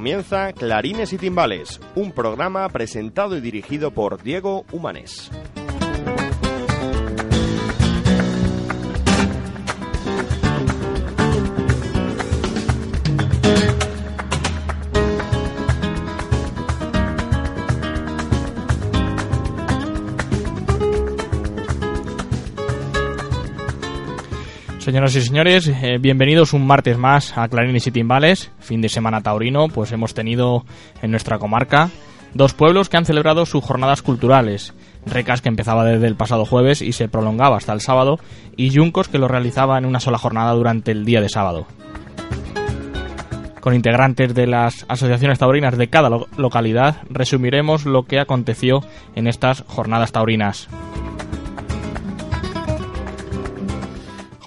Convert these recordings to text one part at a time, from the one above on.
Comienza Clarines y Timbales, un programa presentado y dirigido por Diego Humanes. Señoras y señores, eh, bienvenidos un martes más a Clarines y Timbales, fin de semana taurino, pues hemos tenido en nuestra comarca dos pueblos que han celebrado sus jornadas culturales. Recas que empezaba desde el pasado jueves y se prolongaba hasta el sábado, y Yuncos que lo realizaba en una sola jornada durante el día de sábado. Con integrantes de las asociaciones taurinas de cada lo- localidad, resumiremos lo que aconteció en estas jornadas taurinas.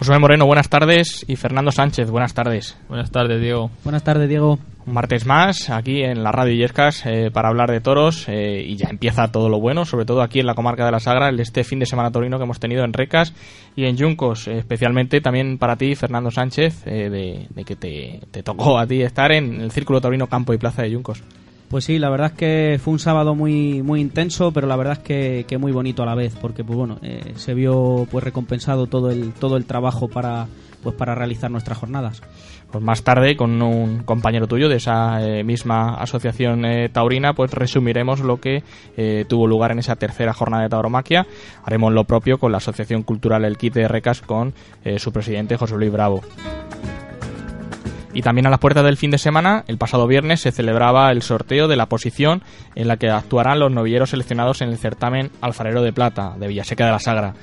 José Moreno, buenas tardes. Y Fernando Sánchez, buenas tardes. Buenas tardes, Diego. Buenas tardes, Diego. Un martes más aquí en la radio Illescas eh, para hablar de toros eh, y ya empieza todo lo bueno, sobre todo aquí en la comarca de la Sagra, el este fin de semana torino que hemos tenido en Recas y en Yuncos, eh, especialmente también para ti, Fernando Sánchez, eh, de, de que te, te tocó a ti estar en el Círculo Taurino Campo y Plaza de Yuncos. Pues sí, la verdad es que fue un sábado muy muy intenso, pero la verdad es que, que muy bonito a la vez, porque pues bueno, eh, se vio pues recompensado todo el todo el trabajo para pues para realizar nuestras jornadas. Pues más tarde, con un compañero tuyo de esa eh, misma asociación eh, taurina, pues resumiremos lo que tuvo lugar en esa tercera jornada de tauromaquia. Haremos lo propio con la Asociación Cultural El Quite de Recas con su presidente José Luis Bravo. Y también a las puertas del fin de semana, el pasado viernes se celebraba el sorteo de la posición en la que actuarán los novilleros seleccionados en el certamen Alfarero de Plata de Villaseca de la Sagra.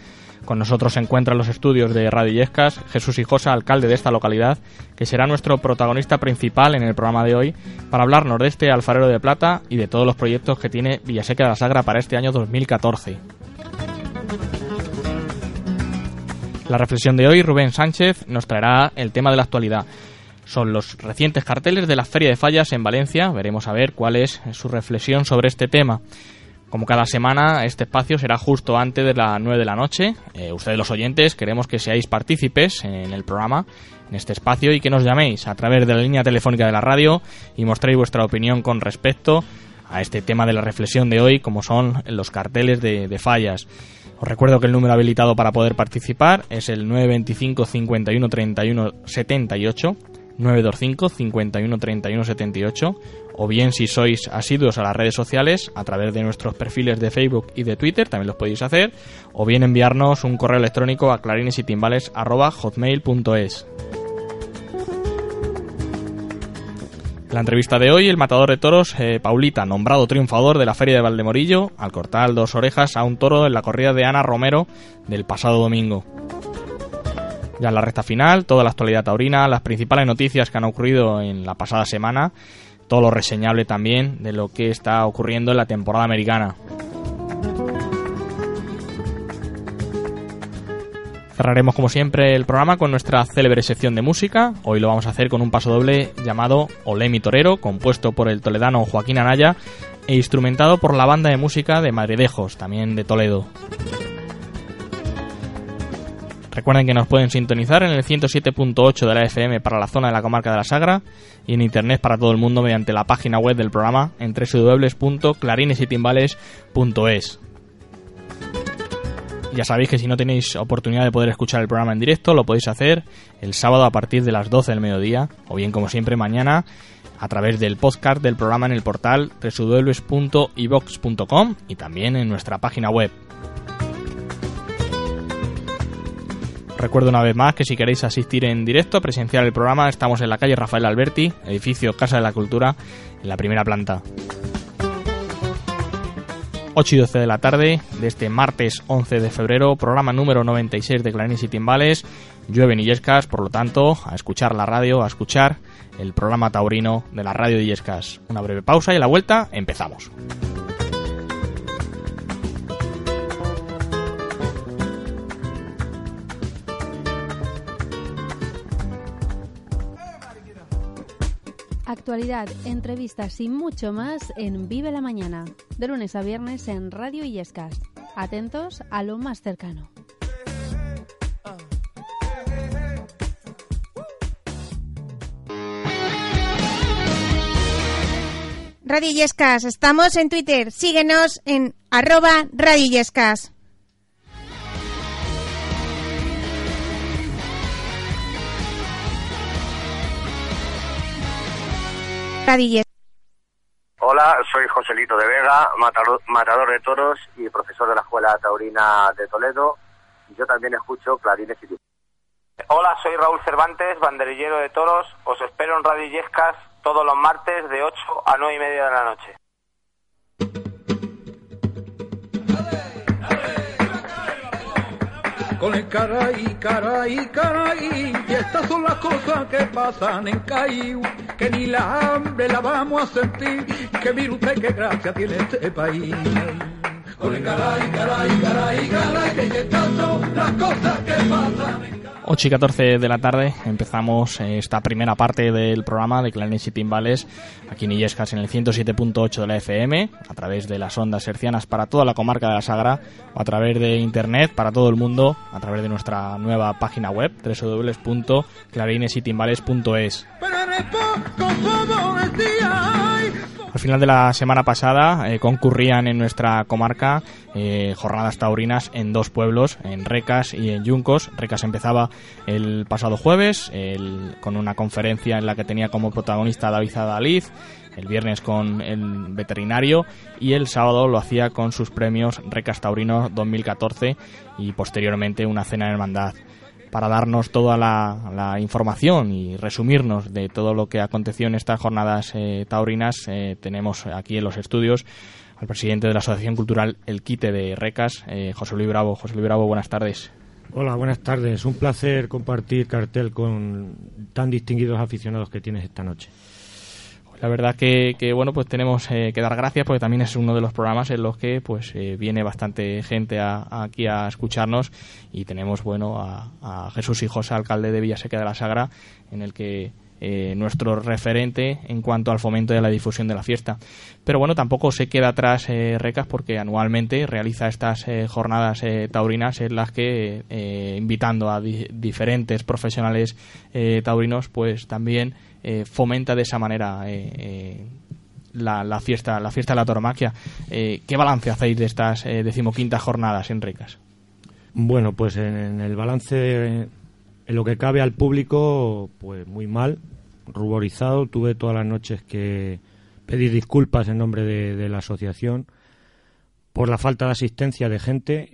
Con nosotros se encuentran los estudios de Radio Illescas, Jesús Hijosa, alcalde de esta localidad, que será nuestro protagonista principal en el programa de hoy para hablarnos de este Alfarero de Plata y de todos los proyectos que tiene Villaseca de la Sagra para este año 2014. La reflexión de hoy, Rubén Sánchez, nos traerá el tema de la actualidad. Son los recientes carteles de la Feria de Fallas en Valencia. Veremos a ver cuál es su reflexión sobre este tema. Como cada semana, este espacio será justo antes de las 9 de la noche. Eh, ustedes los oyentes queremos que seáis partícipes en el programa, en este espacio, y que nos llaméis a través de la línea telefónica de la radio y mostréis vuestra opinión con respecto a este tema de la reflexión de hoy, como son los carteles de, de fallas. Os recuerdo que el número habilitado para poder participar es el 925 51 31 78 925 51 31 78 o bien si sois asiduos a las redes sociales a través de nuestros perfiles de Facebook y de Twitter también los podéis hacer o bien enviarnos un correo electrónico a clarinesytimbales@hotmail.es. La entrevista de hoy, el matador de toros, eh, Paulita, nombrado triunfador de la Feria de Valdemorillo, al cortar dos orejas a un toro en la corrida de Ana Romero del pasado domingo. Ya en la recta final, toda la actualidad taurina, las principales noticias que han ocurrido en la pasada semana, todo lo reseñable también de lo que está ocurriendo en la temporada americana. Cerraremos como siempre el programa con nuestra célebre sección de música. Hoy lo vamos a hacer con un paso doble llamado Olé mi torero, compuesto por el toledano Joaquín Anaya e instrumentado por la banda de música de Madridejos, también de Toledo. Recuerden que nos pueden sintonizar en el 107.8 de la FM para la zona de la comarca de la Sagra y en internet para todo el mundo mediante la página web del programa en www.clarinesytimbales.es. Ya sabéis que si no tenéis oportunidad de poder escuchar el programa en directo, lo podéis hacer el sábado a partir de las 12 del mediodía, o bien como siempre mañana, a través del podcast del programa en el portal www.ivox.com y también en nuestra página web. Recuerdo una vez más que si queréis asistir en directo presenciar el programa, estamos en la calle Rafael Alberti, edificio Casa de la Cultura, en la primera planta. 8 y 12 de la tarde de este martes 11 de febrero, programa número 96 de Clarines y Timbales. Llueve y Yescas, por lo tanto, a escuchar la radio, a escuchar el programa taurino de la radio de Yescas. Una breve pausa y a la vuelta empezamos. Actualidad, entrevistas y mucho más en Vive la Mañana, de lunes a viernes en Radio Illescas. Atentos a lo más cercano. Radio Illescas, estamos en Twitter. Síguenos en arroba Radio Illescas. Radio Illescas. Hola, soy Joselito de Vega, matador, matador de toros y profesor de la Escuela Taurina de Toledo. Yo también escucho clarines y. Hola, soy Raúl Cervantes, banderillero de toros. Os espero en Radio Illescas todos los martes de 8 a 9 y media de la noche. Con el caray, caray, caray, y estas son las cosas que pasan en Caíu, que ni la hambre la vamos a sentir, que mire usted qué gracia tiene este país. Con el caray, caray, caray, caray, que estas son las cosas que pasan en 8 y 14 de la tarde empezamos eh, esta primera parte del programa de Clarines y Timbales aquí en Illescas en el 107.8 de la FM a través de las ondas hercianas para toda la comarca de la Sagra o a través de internet para todo el mundo a través de nuestra nueva página web www.clarinesytimbales.es Al final de la semana pasada eh, concurrían en nuestra comarca eh, jornadas taurinas en dos pueblos, en Recas y en Yuncos. Recas empezaba el pasado jueves con una conferencia en la que tenía como protagonista David Adaliz, el viernes con el veterinario y el sábado lo hacía con sus premios Recas Taurinos 2014 y posteriormente una cena de hermandad para darnos toda la, información y resumirnos de todo lo que aconteció en estas jornadas eh, taurinas, eh, tenemos aquí en los estudios al presidente de la Asociación Cultural El Quite de Recas, eh, José Luis Bravo. José Luis Bravo, buenas tardes. Hola, buenas tardes. Un placer compartir cartel con tan distinguidos aficionados que tienes esta noche. La verdad que, que, bueno, pues tenemos eh, que dar gracias porque también es uno de los programas en los que pues eh, viene bastante gente a- aquí a escucharnos y tenemos bueno a, a Jesús Hijos, alcalde de Villaseca de la Sagra, en el que eh, nuestro referente en cuanto al fomento de la difusión de la fiesta. Pero bueno, tampoco se queda atrás Recas porque anualmente realiza estas jornadas taurinas en las que, invitando a di- diferentes profesionales taurinos, pues también eh, fomenta de esa manera eh, eh, la, la fiesta la fiesta de la tauromaquia. Eh, ¿Qué balance hacéis de estas decimoquintas jornadas en Recas? Bueno, pues en, el balance, en lo que cabe al público, pues muy mal, ruborizado. Tuve todas las noches que pedir disculpas en nombre de, la asociación por la falta de asistencia de gente.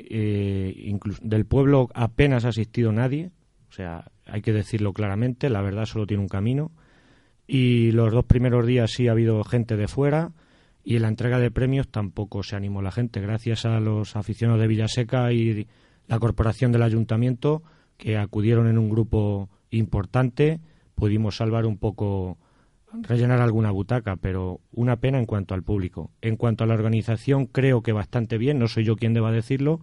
incluso del pueblo apenas ha asistido nadie. O sea, hay que decirlo claramente, la verdad solo tiene un camino. Y los dos primeros días sí ha habido gente de fuera y en la entrega de premios tampoco se animó la gente. Gracias a los aficionados de Villaseca y la corporación del ayuntamiento que acudieron en un grupo importante, pudimos salvar un poco, rellenar alguna butaca, pero una pena en cuanto al público. En cuanto a la organización, creo que bastante bien, no soy yo quien deba decirlo.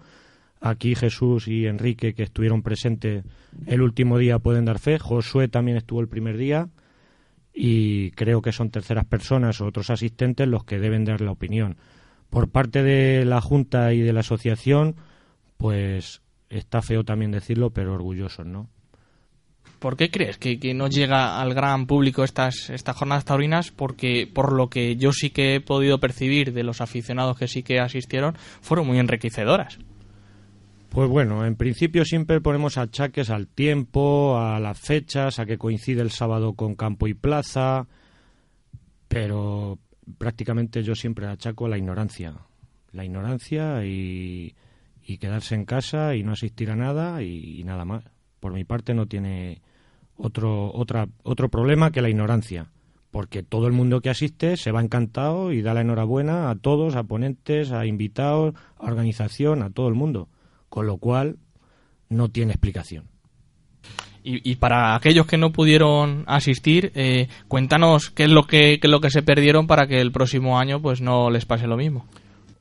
Aquí Jesús y Enrique, que estuvieron presentes el último día, pueden dar fe. Josué también estuvo el primer día y creo que son terceras personas o otros asistentes los que deben dar la opinión. Por parte de la Junta y de la asociación, pues está feo también decirlo, pero orgullosos, ¿no? ¿Por qué crees que, que no llega al gran público estas, estas jornadas taurinas? Porque por lo que yo sí que he podido percibir de los aficionados que sí que asistieron, fueron muy enriquecedoras. Pues bueno, en principio siempre ponemos achaques al tiempo, a las fechas, a que coincide el sábado con campo y plaza, pero prácticamente yo siempre achaco a la ignorancia. La ignorancia y, y quedarse en casa y no asistir a nada y, y nada más. Por mi parte no tiene otro, otra, otro problema que la ignorancia. porque todo el mundo que asiste se va encantado y da la enhorabuena a todos, a ponentes, a invitados, a organización, a todo el mundo, con lo cual no tiene explicación. Y, y para aquellos que no pudieron asistir, eh, cuéntanos qué es lo que qué es lo que se perdieron para que el próximo año pues no les pase lo mismo.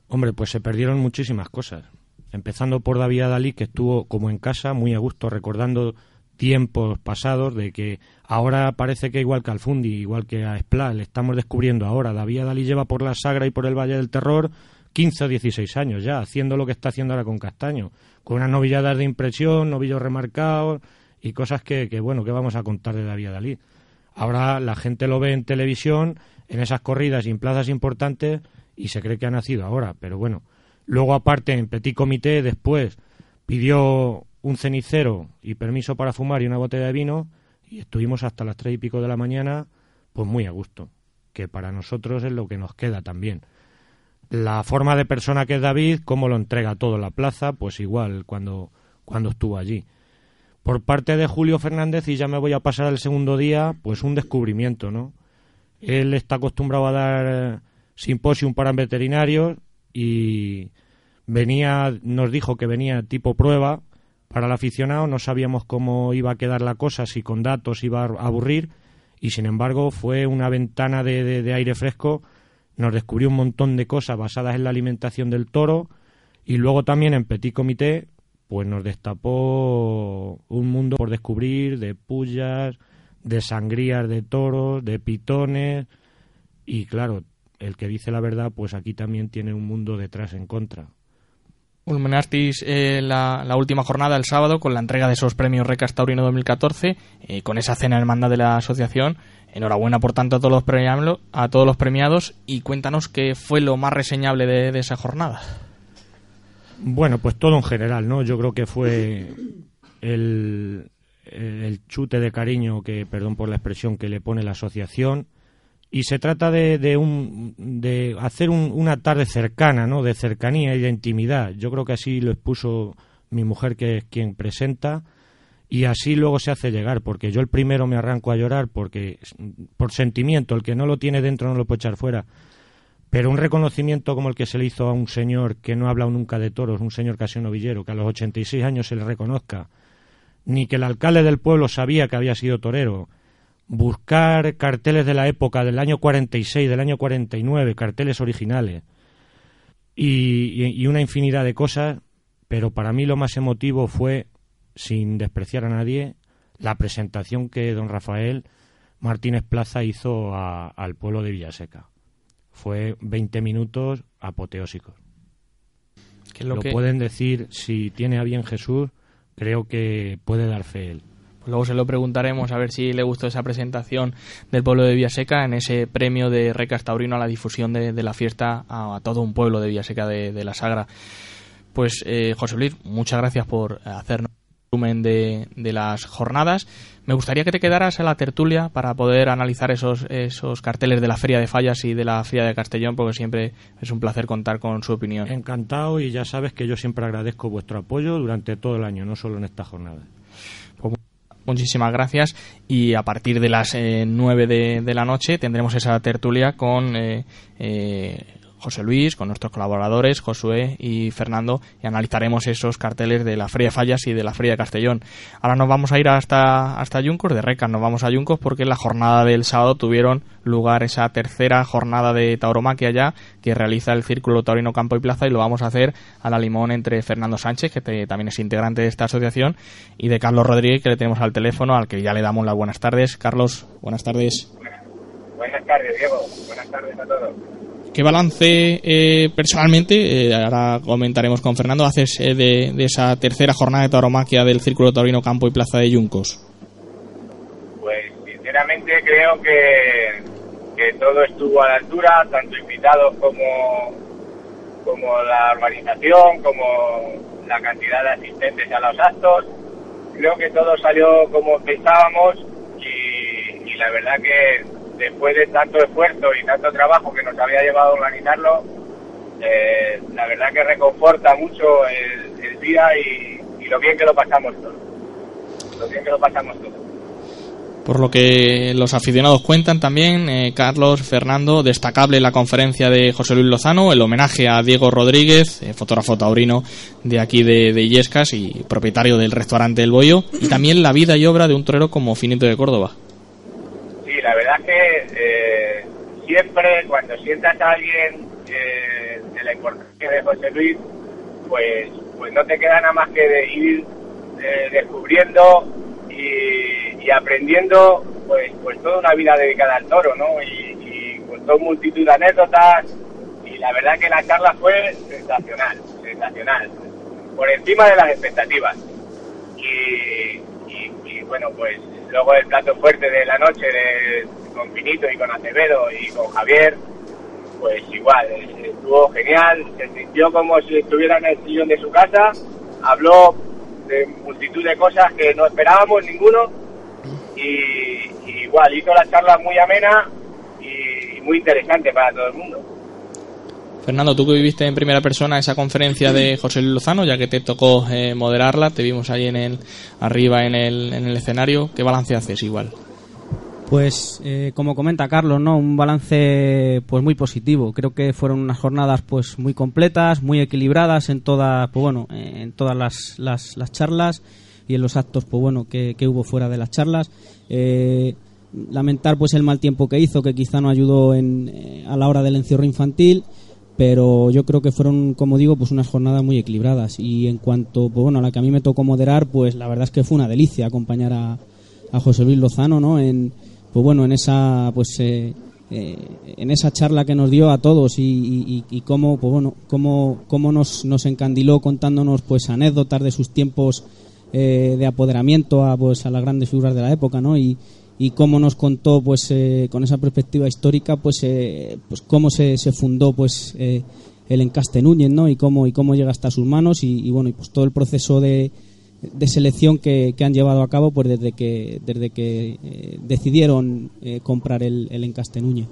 Hombre, pues se perdieron muchísimas cosas. Empezando por David Dalí, que estuvo como en casa, muy a gusto, recordando tiempos pasados de que ahora parece que igual que al Fundi, igual que a Splat, le estamos descubriendo ahora. David Dalí lleva por la Sagra y por el Valle del Terror 15 o 16 años ya, haciendo lo que está haciendo ahora con Castaño, con unas novilladas de impresión, novillos remarcados y cosas que, bueno, que vamos a contar de David Dalí. Ahora la gente lo ve en televisión, en esas corridas y en plazas importantes y se cree que ha nacido ahora, pero bueno. Luego aparte en Petit Comité después pidió un cenicero y permiso para fumar y una botella de vino y estuvimos hasta las tres y pico de la mañana pues muy a gusto, que para nosotros es lo que nos queda también. La forma de persona que es David, cómo lo entrega todo en la plaza, pues igual cuando, cuando estuvo allí. Por parte de Julio Fernández, y ya me voy a pasar al segundo día, pues un descubrimiento, ¿no? Él está acostumbrado a dar eh, simposium para veterinarios y venía, nos dijo que venía tipo prueba para el aficionado, no sabíamos cómo iba a quedar la cosa, si con datos iba a aburrir, y sin embargo fue una ventana de, aire fresco, nos descubrió un montón de cosas basadas en la alimentación del toro, y luego también en Petit Comité, pues nos destapó un mundo por descubrir de pullas, de sangrías de toros, de pitones, y claro, el que dice la verdad, pues aquí también tiene un mundo detrás en contra. Culminastis eh, la, última jornada el sábado con la entrega de esos premios Recas Taurino 2014, eh, con esa cena hermandad de la asociación. Enhorabuena, por tanto, a todos los, premiam- a todos los premiados y cuéntanos qué fue lo más reseñable de, de esa jornada. Bueno, pues todo en general, ¿no? Yo creo que fue el, el chute de cariño que, perdón por la expresión, que le pone la asociación. Y se trata de, de, un, de hacer un- una tarde cercana, ¿no? De cercanía y de intimidad. Yo creo que así lo expuso mi mujer, que es quien presenta, y así luego se hace llegar, porque yo el primero me arranco a llorar, porque por sentimiento, el que no lo tiene dentro no lo puede echar fuera. Pero un reconocimiento como el que se le hizo a un señor que no ha hablado nunca de toros, un señor casi un novillero, que a los 86 años se le reconozca, ni que el alcalde del pueblo sabía que había sido torero, buscar carteles de la época del año 46, del año 49, carteles originales, y, una infinidad de cosas, pero para mí lo más emotivo fue, sin despreciar a nadie, la presentación que don Rafael Martínez Plaza hizo a- al pueblo de Villaseca. Fue 20 minutos apoteósicos. Que es lo lo que- pueden decir, si tiene a bien Jesús, creo que puede dar fe él. Luego se lo preguntaremos a ver si le gustó esa presentación del pueblo de Villaseca en ese premio de Recas Taurino a la difusión de, la fiesta a, todo un pueblo de Villaseca de, de la Sagra. Pues eh, José Luis, muchas gracias por hacernos un resumen de, las jornadas. Me gustaría que te quedaras a la tertulia para poder analizar esos, esos carteles de la Feria de Fallas y de la Feria de Castellón, porque siempre es un placer contar con su opinión. Encantado y ya sabes que yo siempre agradezco vuestro apoyo durante todo el año, no solo en esta jornada. Muchísimas gracias. Y a partir de las eh, 9 de, de la noche tendremos esa tertulia con eh, eh, José Luis, con nuestros colaboradores Josué y Fernando y analizaremos esos carteles de la Feria Fallas y de la Feria Castellón. Ahora nos vamos a ir hasta, hasta Yuncos, de Recas nos vamos a Yuncos porque en la jornada del sábado tuvieron lugar esa tercera jornada de tauromaquia ya que realiza el Círculo Taurino Campo y Plaza y lo vamos a hacer a la limón entre Fernando Sánchez, que también es integrante de esta asociación, y de Carlos Rodríguez, que le tenemos al teléfono, al que ya le damos las buenas tardes. Carlos, buenas tardes. Buenas tardes, Diego. Buenas tardes a todos. ¿Qué balance eh, personalmente, eh, ahora comentaremos con Fernando, haces eh, de, de esa tercera jornada de tauromaquia del Círculo Taurino Campo y Plaza de Yuncos? Pues sinceramente creo que, que todo estuvo a la altura, tanto invitados como, como la organización, como la cantidad de asistentes a los actos. Creo que todo salió como pensábamos y, y la verdad que después de tanto esfuerzo y tanto trabajo que nos había llevado a organizarlo, eh, la verdad que reconforta mucho el, día y, y lo bien que lo pasamos todos. Lo bien que lo pasamos todos. Por lo que los aficionados cuentan también, eh, Carlos, Fernando, destacable la conferencia de José Luis Lozano, el homenaje a Diego Rodríguez, eh, fotógrafo taurino de aquí de, de Illescas y propietario del restaurante El Bollo, y también la vida y obra de un torero como Finito de Córdoba. La verdad que eh, siempre cuando sientas a alguien eh, de la importancia de José Luis, pues, pues no te queda nada más que de ir eh, descubriendo y, aprendiendo pues, pues toda una vida dedicada al toro, ¿no? Y, y contó multitud de anécdotas y la verdad que la charla fue sensacional, sensacional, por encima de las expectativas. Y, bueno, pues luego el plato fuerte de la noche con Pinito y con Acevedo y con Javier, pues igual, eh, estuvo genial, se sintió como si estuviera en el sillón de su casa, habló de multitud de cosas que no esperábamos ninguno y, y igual hizo la charla muy amena y muy interesante para todo el mundo. Fernando, tú que viviste en primera persona esa conferencia de José Luis Lozano, ya que te tocó eh, moderarla, te vimos ahí en el, arriba en el, en el escenario, ¿qué balance haces igual? Pues eh, como comenta Carlos, ¿no? Un balance pues muy positivo. Creo que fueron unas jornadas pues muy completas, muy equilibradas en todas, pues bueno, en todas las, las, las charlas y en los actos, pues bueno, que, que hubo fuera de las charlas. Eh, lamentar pues el mal tiempo que hizo, que quizá no ayudó en, a la hora del encierro infantil, pero yo creo que fueron, como digo, pues unas jornadas muy equilibradas. Y en cuanto, pues bueno, a la que a mí me tocó moderar, pues la verdad es que fue una delicia acompañar a, a José Luis Lozano, ¿no? En, pues bueno, en esa, pues eh, eh, en esa charla que nos dio a todos y, y, cómo, pues bueno, cómo, cómo nos, nos encandiló contándonos pues anécdotas de sus tiempos eh, de apoderamiento a pues a las grandes figuras de la época, ¿no? Y, y cómo nos contó pues eh, con esa perspectiva histórica pues eh, pues cómo se, se fundó pues eh, el encaste Núñez no y cómo y cómo llega hasta sus manos y, bueno y pues todo el proceso de, de selección que, que han llevado a cabo pues desde que desde que decidieron comprar el, el encaste Núñez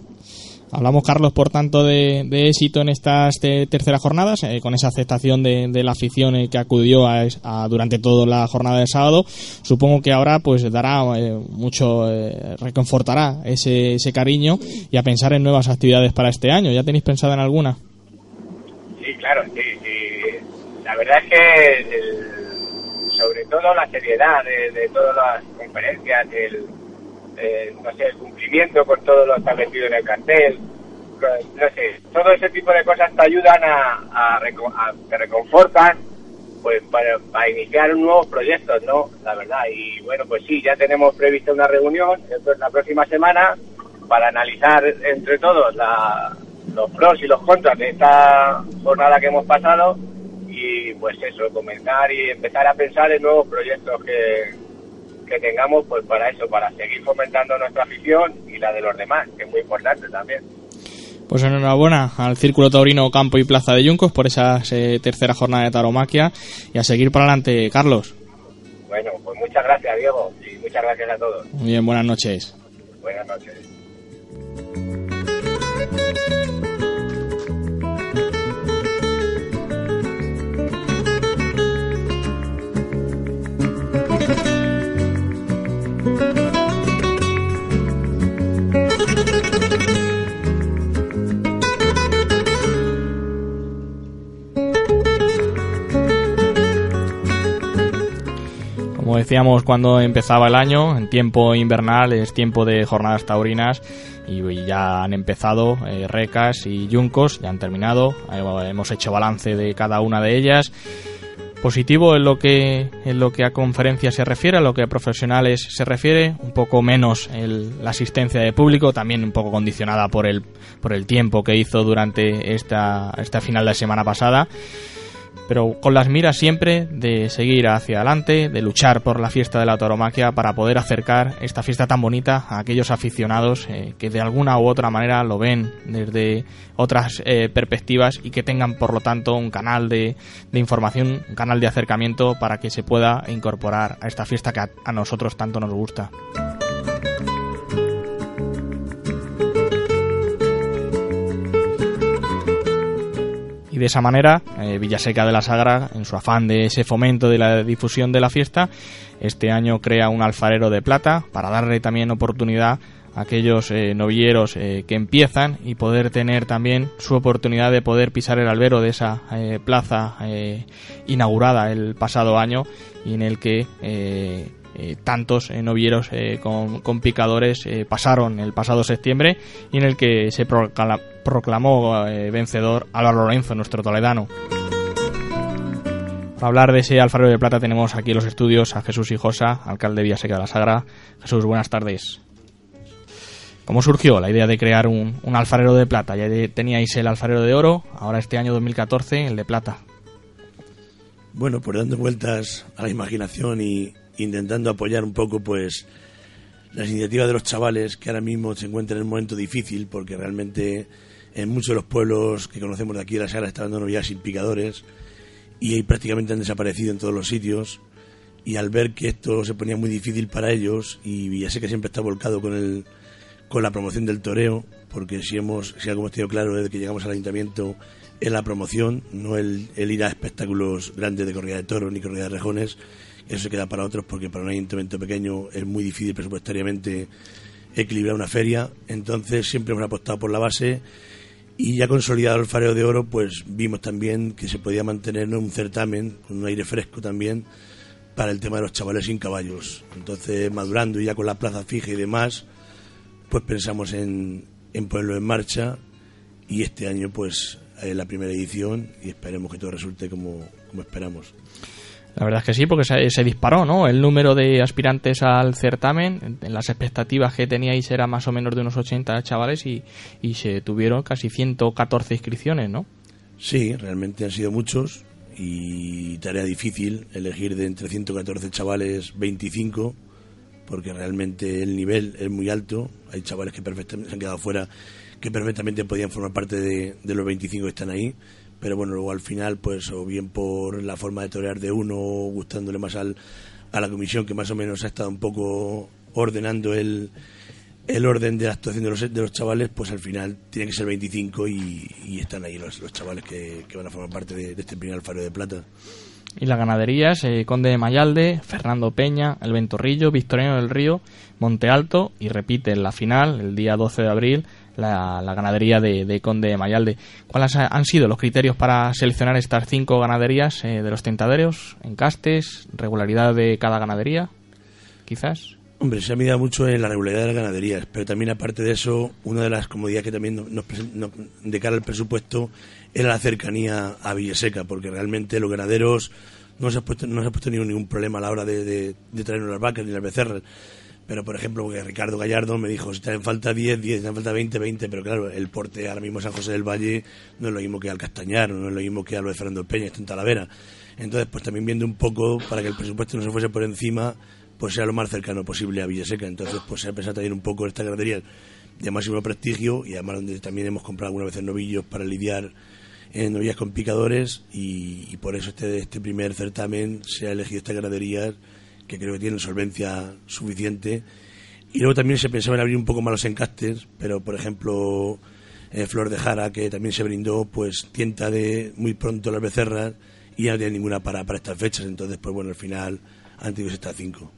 Hablamos, Carlos, por tanto, de, éxito en estas te- terceras jornadas, eh, con esa aceptación de, de la afición eh, que acudió a, a- durante toda la jornada de sábado. Supongo que ahora pues dará eh, mucho, eh, reconfortará ese, ese cariño y a pensar en nuevas actividades para este año. ¿Ya tenéis pensado en alguna? Sí, claro, sí. La verdad es que sobre todo la seriedad de, de todas las conferencias, el, eh, no sé, el cumplimiento con todo lo establecido en el cartel, no sé, todo ese tipo de cosas te ayudan a, a, a- te reconfortan pues para, para iniciar nuevos proyectos, ¿no? La verdad, y bueno, pues sí, ya tenemos prevista una reunión la próxima semana para analizar entre todos la, los pros y los contras de esta jornada que hemos pasado y pues eso, comenzar y empezar a pensar en nuevos proyectos que, que tengamos pues para eso, para seguir fomentando nuestra afición y la de los demás, que es muy importante también. Pues enhorabuena al Círculo Taurino Campo y Plaza de Yuncos por esa eh, tercera jornada de taromaquia y a seguir para adelante, Carlos. Bueno, pues muchas gracias Diego y muchas gracias a todos. Muy bien, buenas noches. Buenas noches. Como decíamos cuando empezaba el año, en tiempo invernal es tiempo de jornadas taurinas y ya han empezado eh, Recas y Yuncos, ya han terminado, eh, hemos hecho balance de cada una de ellas. Positivo en lo que en lo que a conferencias se refiere, a lo que a profesionales se refiere, un poco menos el- la asistencia de público, también un poco condicionada por el por el tiempo que hizo durante esta esta final de semana pasada pero con las miras siempre de seguir hacia adelante, de luchar por la fiesta de la tauromaquia para poder acercar esta fiesta tan bonita a aquellos aficionados eh, que de alguna u otra manera lo ven desde otras eh, perspectivas y que tengan por lo tanto un canal de, información, un canal de acercamiento para que se pueda incorporar a esta fiesta que a nosotros tanto nos gusta. De esa manera, eh, Villaseca de la Sagra, en su afán de ese fomento de la difusión de la fiesta, este año crea un alfarero de plata para darle también oportunidad a aquellos eh, novilleros eh, que empiezan y poder tener también su oportunidad de poder pisar el albero de esa plaza inaugurada el pasado año y en el que eh, tantos eh, novilleros eh, con, picadores pasaron el pasado septiembre y en el que se procla- proclamó vencedor Álvaro Lorenzo, nuestro toledano. Para hablar de ese alfarero de plata tenemos aquí en los estudios a Jesús Hijosa, alcalde de Villaseca de la Sagra. Jesús, buenas tardes. ¿Cómo surgió la idea de crear un, un alfarero de plata? Ya teníais el alfarero de oro, ahora este año 2014 el de plata. Bueno, pues dando vueltas a la imaginación y intentando apoyar un poco, pues, las iniciativas de los chavales que ahora mismo se encuentran en un momento difícil, porque realmente en muchos de los pueblos que conocemos de aquí de la Sala están dando ya sin picadores y ahí prácticamente han desaparecido en todos los sitios. Y al ver que esto se ponía muy difícil para ellos, y ya sé que siempre está volcado con el con la promoción del toreo, porque si hemos, si algo hemos tenido claro desde que llegamos al ayuntamiento es la promoción, no el, el ir a espectáculos grandes de corrida de toros ni corrida de rejones, eso se queda para otros porque para un ayuntamiento pequeño es muy difícil presupuestariamente equilibrar una feria, entonces siempre hemos apostado por la base y ya consolidado el fareo de oro, pues vimos también que se podía mantener un certamen con un aire fresco también para el tema de los chavales sin caballos. Entonces, madurando y ya con la plaza fija y demás, pues pensamos en, en ponerlo en marcha y este año pues es la primera edición y esperemos que todo resulte como esperamos. La verdad es que sí, porque se, se disparó, ¿no? El número de aspirantes al certamen, en, las expectativas que teníais era más o menos de unos 80 chavales y, y se tuvieron casi 114 inscripciones, ¿no? Sí, realmente han sido muchos y tarea difícil elegir de entre 114 chavales 25 porque realmente el nivel es muy alto. Hay chavales que perfectamente se han quedado fuera que perfectamente podían formar parte de los 25 que están ahí. Pero bueno, luego al final, pues o bien por la forma de torear de uno, gustándole más al, a la comisión que más o menos ha estado un poco ordenando el, el orden de la actuación de los, de los chavales, pues al final tiene que ser 25 y, y están ahí los, los chavales que, que van a formar parte de, este primer alfarero de plata. Y las ganaderías, eh, Conde de Mayalde, Fernando Peña, El Ventorrillo, Victoriano del Río, Monte Alto y repite en la final, el día 12 de abril, la, ganadería de, de Conde de Mayalde. ¿Cuáles ha- han sido los criterios para seleccionar estas cinco ganaderías eh, de los tentaderos? ¿Encastes? ¿Regularidad de cada ganadería? Quizás. Hombre, se ha mirado mucho en la regularidad de las ganaderías, pero también aparte de eso, una de las comodidades que también nos, nos- de cara al presupuesto era la cercanía a Villaseca, porque realmente los ganaderos no se ha puesto, no se ha puesto ningún, ningún problema a la hora de, de, de traernos las vacas ni las becerras. Pero, por ejemplo, porque Ricardo Gallardo me dijo, si te hacen falta 10, 10, si te hacen falta 20, 20, pero claro, el porte ahora mismo San José del Valle no es lo mismo que al Castañar, no es lo mismo que a lo de Fernando Peña, está en Talavera. Entonces, pues también viendo un poco, para que el presupuesto no se fuese por encima, pues sea lo más cercano posible a Villaseca. Entonces, pues se ha pensado también un poco esta ganadería de máximo prestigio y además donde también hemos comprado algunas veces novillos para lidiar en novillas con picadores y, por eso este, este primer certamen se ha elegido esta ganadería que creo que tienen solvencia suficiente. Y luego también se pensaba en abrir un poco más los encastes, pero por ejemplo eh, Flor de Jara, que también se brindó, pues tienta de muy pronto las becerras y ya no tiene ninguna para, para estas fechas. Entonces, pues bueno, al final han tenido hasta cinco.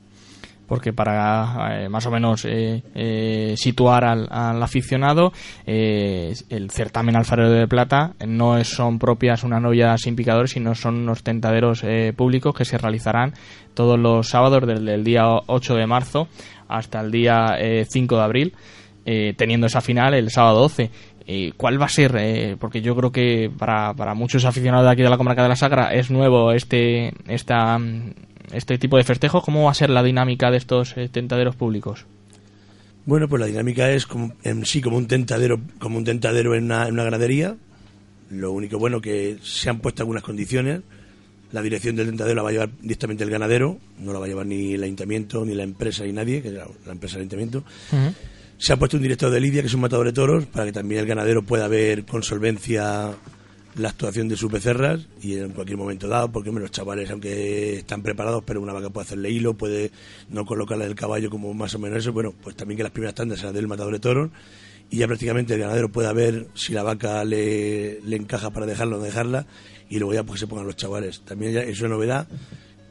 Porque para eh, más o menos eh, eh, situar al, al aficionado, eh, el certamen alfarero de plata no es- son propias una novia sin picadores, sino son unos tentaderos públicos que se realizarán todos los sábados desde el día 8 de marzo hasta el día eh, 5 de abril, teniendo esa final el sábado 12. Eh, ¿Cuál va a ser? Eh, porque yo creo que para, para muchos aficionados de aquí de la comarca de la Sagra es nuevo este esta, este tipo de festejos. ¿Cómo va a ser la dinámica de estos eh, tentaderos públicos? Bueno, pues la dinámica es como, en sí como un tentadero, como un tentadero en una, en una ganadería. Lo único bueno que se han puesto algunas condiciones. La dirección del tentadero la va a llevar directamente el ganadero, no la va a llevar ni el ayuntamiento, ni la empresa, ni nadie, que es la, la empresa del ayuntamiento. Se ha puesto un director de lidia, que es un matador de toros, para que también el ganadero pueda ver con solvencia la actuación de sus becerras y en cualquier momento dado, porque hombre, los chavales, aunque están preparados, pero una vaca puede hacerle hilo, puede no colocarle el caballo como más o menos eso, bueno, pues también que las primeras tandas sean del matador de toros y ya prácticamente el ganadero pueda ver si la vaca le, le encaja para dejarla o no dejarla y luego ya pues se pongan los chavales. También ya es una novedad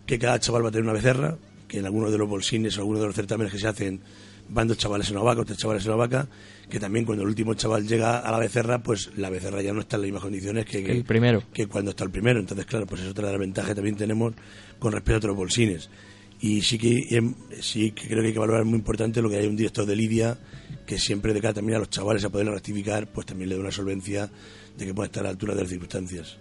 que cada chaval va a tener una becerra, que en algunos de los bolsines o algunos de los certámenes que se hacen van dos chavales en una vaca o tres chavales en una vaca, que también cuando el último chaval llega a la becerra, pues la becerra ya no está en las mismas condiciones que, Que el primero. que cuando está el primero. Entonces, claro, pues es otra de las ventajas que también tenemos con respecto a otros bolsines. Y sí que, sí que creo que hay que valorar muy importante lo que hay un director de Lidia que siempre de cara también a los chavales a poder rectificar, pues también le da una solvencia de que pueda estar a la altura de las circunstancias.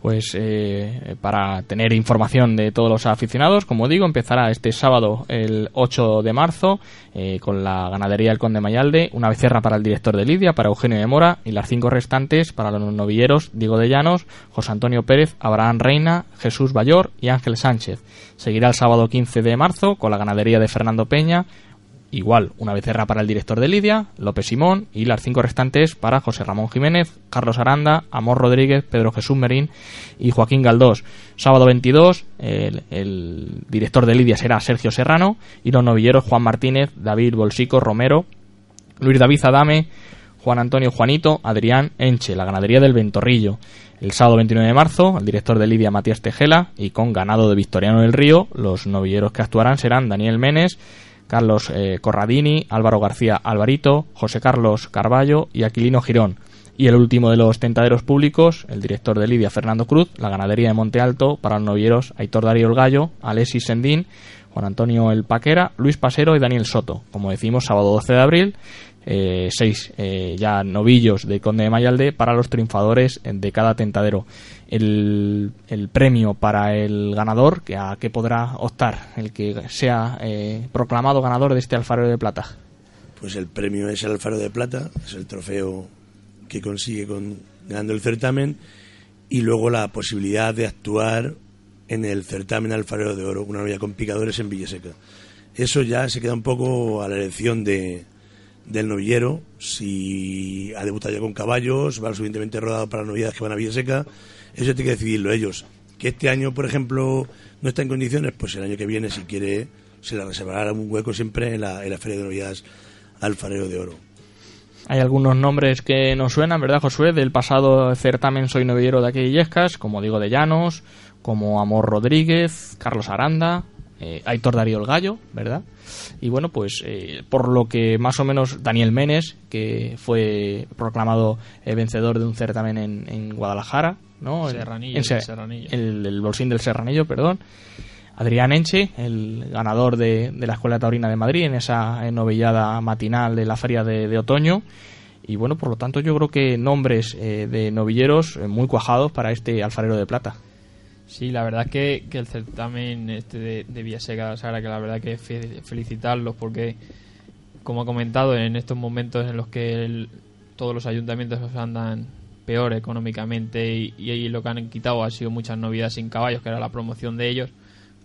Pues eh, para tener información de todos los aficionados, como digo, empezará este sábado el 8 de marzo eh, con la ganadería del Conde Mayalde, una becerra para el director de Lidia, para Eugenio de Mora y las cinco restantes para los novilleros Diego de Llanos, José Antonio Pérez, Abraham Reina, Jesús Bayor y Ángel Sánchez. Seguirá el sábado 15 de marzo con la ganadería de Fernando Peña, Igual, una becerra para el director de Lidia, López Simón, y las cinco restantes para José Ramón Jiménez, Carlos Aranda, Amor Rodríguez, Pedro Jesús Merín y Joaquín Galdós. Sábado 22, el, el director de Lidia será Sergio Serrano, y los novilleros Juan Martínez, David Bolsico, Romero, Luis David Adame, Juan Antonio Juanito, Adrián Enche, la ganadería del Ventorrillo. El sábado 29 de marzo, el director de Lidia Matías Tejela y con ganado de Victoriano del Río, los novilleros que actuarán serán Daniel Menes, Carlos eh, Corradini, Álvaro García Alvarito, José Carlos Carballo y Aquilino Girón. Y el último de los tentaderos públicos, el director de Lidia Fernando Cruz, la ganadería de Monte Alto para los novilleros Aitor Darío El Gallo, Alessis Sendín, Juan Antonio El Paquera, Luis Pasero y Daniel Soto. Como decimos, sábado 12 de abril, eh, seis eh, ya novillos de Conde de Mayalde para los triunfadores de cada tentadero. El, premio para el ganador, que a qué podrá optar el que sea eh, proclamado ganador de este alfarero de plata. Pues el premio es el Alfaro de Plata, es el trofeo que consigue con, ganando el certamen, y luego la posibilidad de actuar en el certamen Alfarero de Oro, una novia con picadores en Villaseca. Eso ya se queda un poco a la elección de, del novillero, si ha debutado ya con caballos, va suficientemente rodado para novedades que van a Villaseca, eso tiene que decidirlo ellos. Que este año, por ejemplo, no está en condiciones, pues el año que viene, si quiere, se le reservará un hueco siempre en la, en la Feria de Novedades Alfarero de Oro. Hay algunos nombres que nos suenan, ¿verdad, Josué? Del pasado certamen Soy Novillero de aquí de como Diego de Llanos, como Amor Rodríguez, Carlos Aranda, eh, Aitor Darío el Gallo, ¿verdad? Y bueno, pues eh, por lo que más o menos Daniel Menes, que fue proclamado eh, vencedor de un certamen en, en Guadalajara, ¿no? Serranillo, En Se- Serranillo. El, el bolsín del Serranillo, perdón. Adrián Enche, el ganador de, de la Escuela Taurina de Madrid en esa novillada matinal de la Feria de, de Otoño. Y bueno, por lo tanto, yo creo que nombres eh, de novilleros eh, muy cuajados para este alfarero de plata. Sí, la verdad que, que el certamen este de, de Villaseca, Sara, que la verdad que fe- felicitarlos porque, como ha comentado, en estos momentos en los que todos los ayuntamientos andan peor económicamente y, y lo que han quitado ha sido muchas novedades sin caballos, que era la promoción de ellos,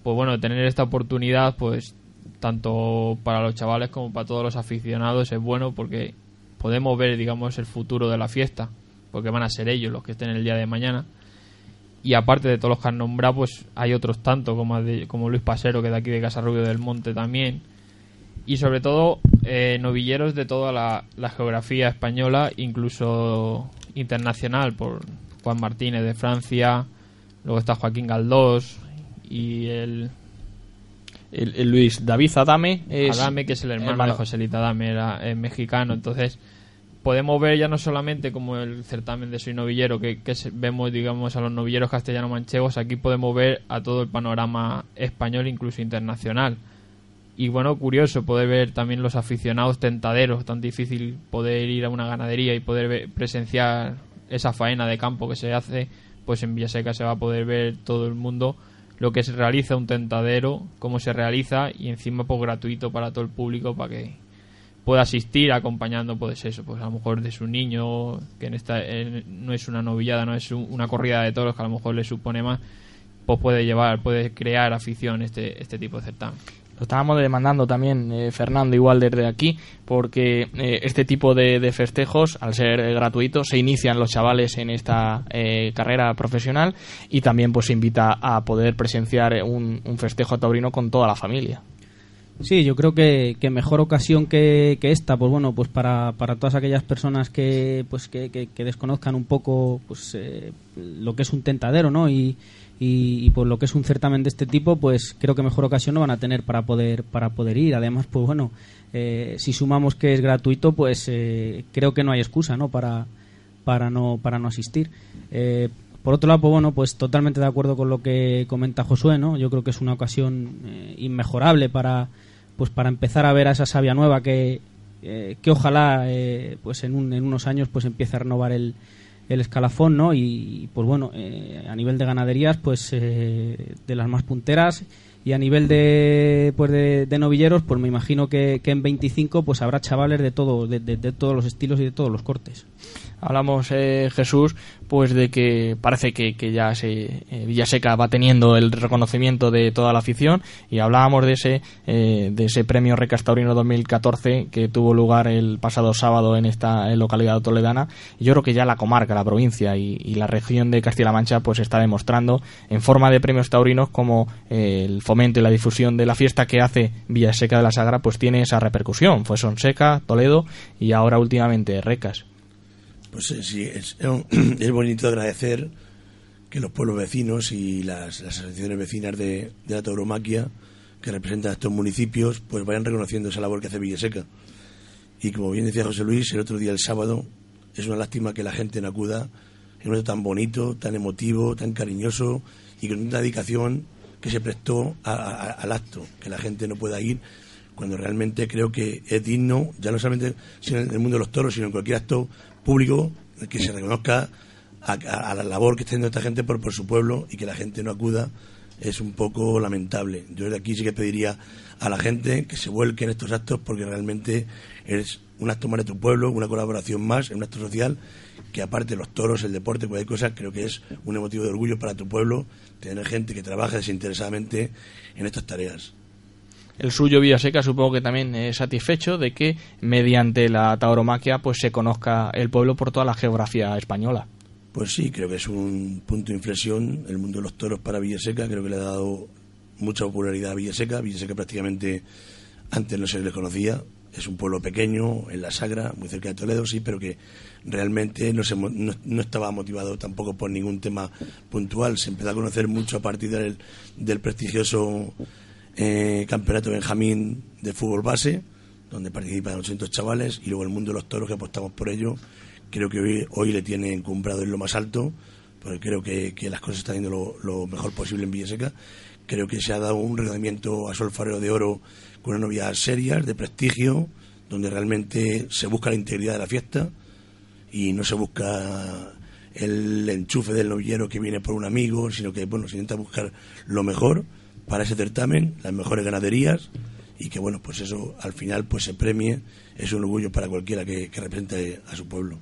pues bueno, tener esta oportunidad, pues tanto para los chavales como para todos los aficionados es bueno porque podemos ver, digamos, el futuro de la fiesta, porque van a ser ellos los que estén el día de mañana y aparte de todos los que han nombrado, pues hay otros tantos, como, de- como Luis Pasero, que de aquí de Casarrubio del Monte también. Y sobre todo, eh, novilleros de toda la, la geografía española, incluso internacional, por Juan Martínez de Francia, luego está Joaquín Galdós y el, El, el Luis David Adame es Adame, que es el hermano, hermano. de Joselita Adame, era eh, mexicano. Entonces, podemos ver ya no solamente como el certamen de Soy Novillero, que, vemos, digamos, a los novilleros castellano-manchegos, aquí podemos ver a todo el panorama español, incluso internacional. Y bueno, curioso poder ver también los aficionados tentaderos, tan difícil poder ir a una ganadería y poder ver- presenciar esa faena de campo que se hace, pues en Villaseca se va a poder ver todo el mundo lo que se realiza un tentadero, cómo se realiza y encima pues gratuito para todo el público para que pueda asistir acompañando pues eso, pues a lo mejor de su niño, que en esta no es una novillada, no es un- una corrida de toros que a lo mejor le supone más, pues puede llevar, puede crear afición este este tipo de certamen. Lo estábamos demandando también, eh, Fernando, igual desde aquí, porque eh, este tipo de, festejos, al ser eh, gratuitos, se inician los chavales en esta eh, carrera profesional y también pues se invita a poder presenciar un, un festejo taurino con toda la familia. Sí, yo creo que, que mejor ocasión que, que, esta, pues bueno, pues para, para todas aquellas personas que pues que, que desconozcan un poco pues eh, lo que es un tentadero, ¿no? Y, y, y, por lo que es un certamen de este tipo, pues creo que mejor ocasión no van a tener para poder para poder ir. Además, pues bueno, eh, si sumamos que es gratuito, pues eh, creo que no hay excusa, ¿no? Para para no para no asistir. Eh, por otro lado, pues bueno, pues totalmente de acuerdo con lo que comenta Josué, ¿no? Yo creo que es una ocasión eh, inmejorable para pues para empezar a ver a esa savia nueva que eh, que ojalá eh, pues en, un, en unos años pues empiece a renovar el, el escalafón, ¿no? Y, pues bueno, eh, a nivel de ganaderías, pues eh, de las más punteras y a nivel de pues de, novilleros, pues me imagino que, que, en 25 pues habrá chavales de todo, de, de todos los estilos y de todos los cortes hablamos eh, Jesús pues de que parece que, que ya se eh, Villaseca va teniendo el reconocimiento de toda la afición y hablábamos de ese eh, de ese premio Recastaurino 2014 que tuvo lugar el pasado sábado en esta localidad toledana. Yo creo que ya la comarca la provincia y, y la región de Castilla-La Mancha pues está demostrando en forma de premios taurinos como eh, el fomento y la difusión de la fiesta que hace Villaseca de la Sagra pues tiene esa repercusión. Fue Sonseca Toledo y ahora últimamente Recas pues eh, sí, es, es, bonito agradecer que los pueblos vecinos y las, las asociaciones vecinas de, de, la tauromaquia que representan a estos municipios pues vayan reconociendo esa labor que hace Villaseca. Y como bien decía José Luis, el otro día, el sábado, es una lástima que la gente no acuda en un acto tan bonito, tan emotivo, tan cariñoso y con una dedicación que se prestó a, al acto, que la gente no pueda ir cuando realmente creo que es digno, ya no solamente en el mundo de los toros, sino en cualquier acto público que se reconozca a, la labor que está haciendo esta gente por, por su pueblo y que la gente no acuda es un poco lamentable. Yo desde aquí sí que pediría a la gente que se vuelque en estos actos porque realmente es un acto más de tu pueblo, una colaboración más, un acto social que aparte los toros, el deporte, cualquier cosa, creo que es un motivo de orgullo para tu pueblo tener gente que trabaja desinteresadamente en estas tareas el suyo Villaseca supongo que también es satisfecho de que mediante la tauromaquia pues se conozca el pueblo por toda la geografía española. Pues sí, creo que es un punto de inflexión el mundo de los toros para Villaseca, creo que le ha dado mucha popularidad a Villaseca, Villaseca prácticamente antes no se le conocía, es un pueblo pequeño en la Sagra, muy cerca de Toledo, sí, pero que realmente no, se, no, no, estaba motivado tampoco por ningún tema puntual. Se empezó a conocer mucho a partir del, del prestigioso eh, Campeonato Benjamín de fútbol base, donde participan 800 chavales, y luego el mundo de los toros, que apostamos por ello. Creo que hoy, hoy le tiene encumbrado en lo más alto, porque creo que, que las cosas están yendo lo, lo, mejor posible en Villaseca. Creo que se ha dado un reconocimiento a Sol Farero de Oro con una novia seria, de prestigio, donde realmente se busca la integridad de la fiesta y no se busca el enchufe del novillero que viene por un amigo, sino que bueno, se intenta buscar lo mejor para ese certamen, las mejores ganaderías y que bueno, pues eso al final pues se premie, es un orgullo para cualquiera que, que represente a su pueblo.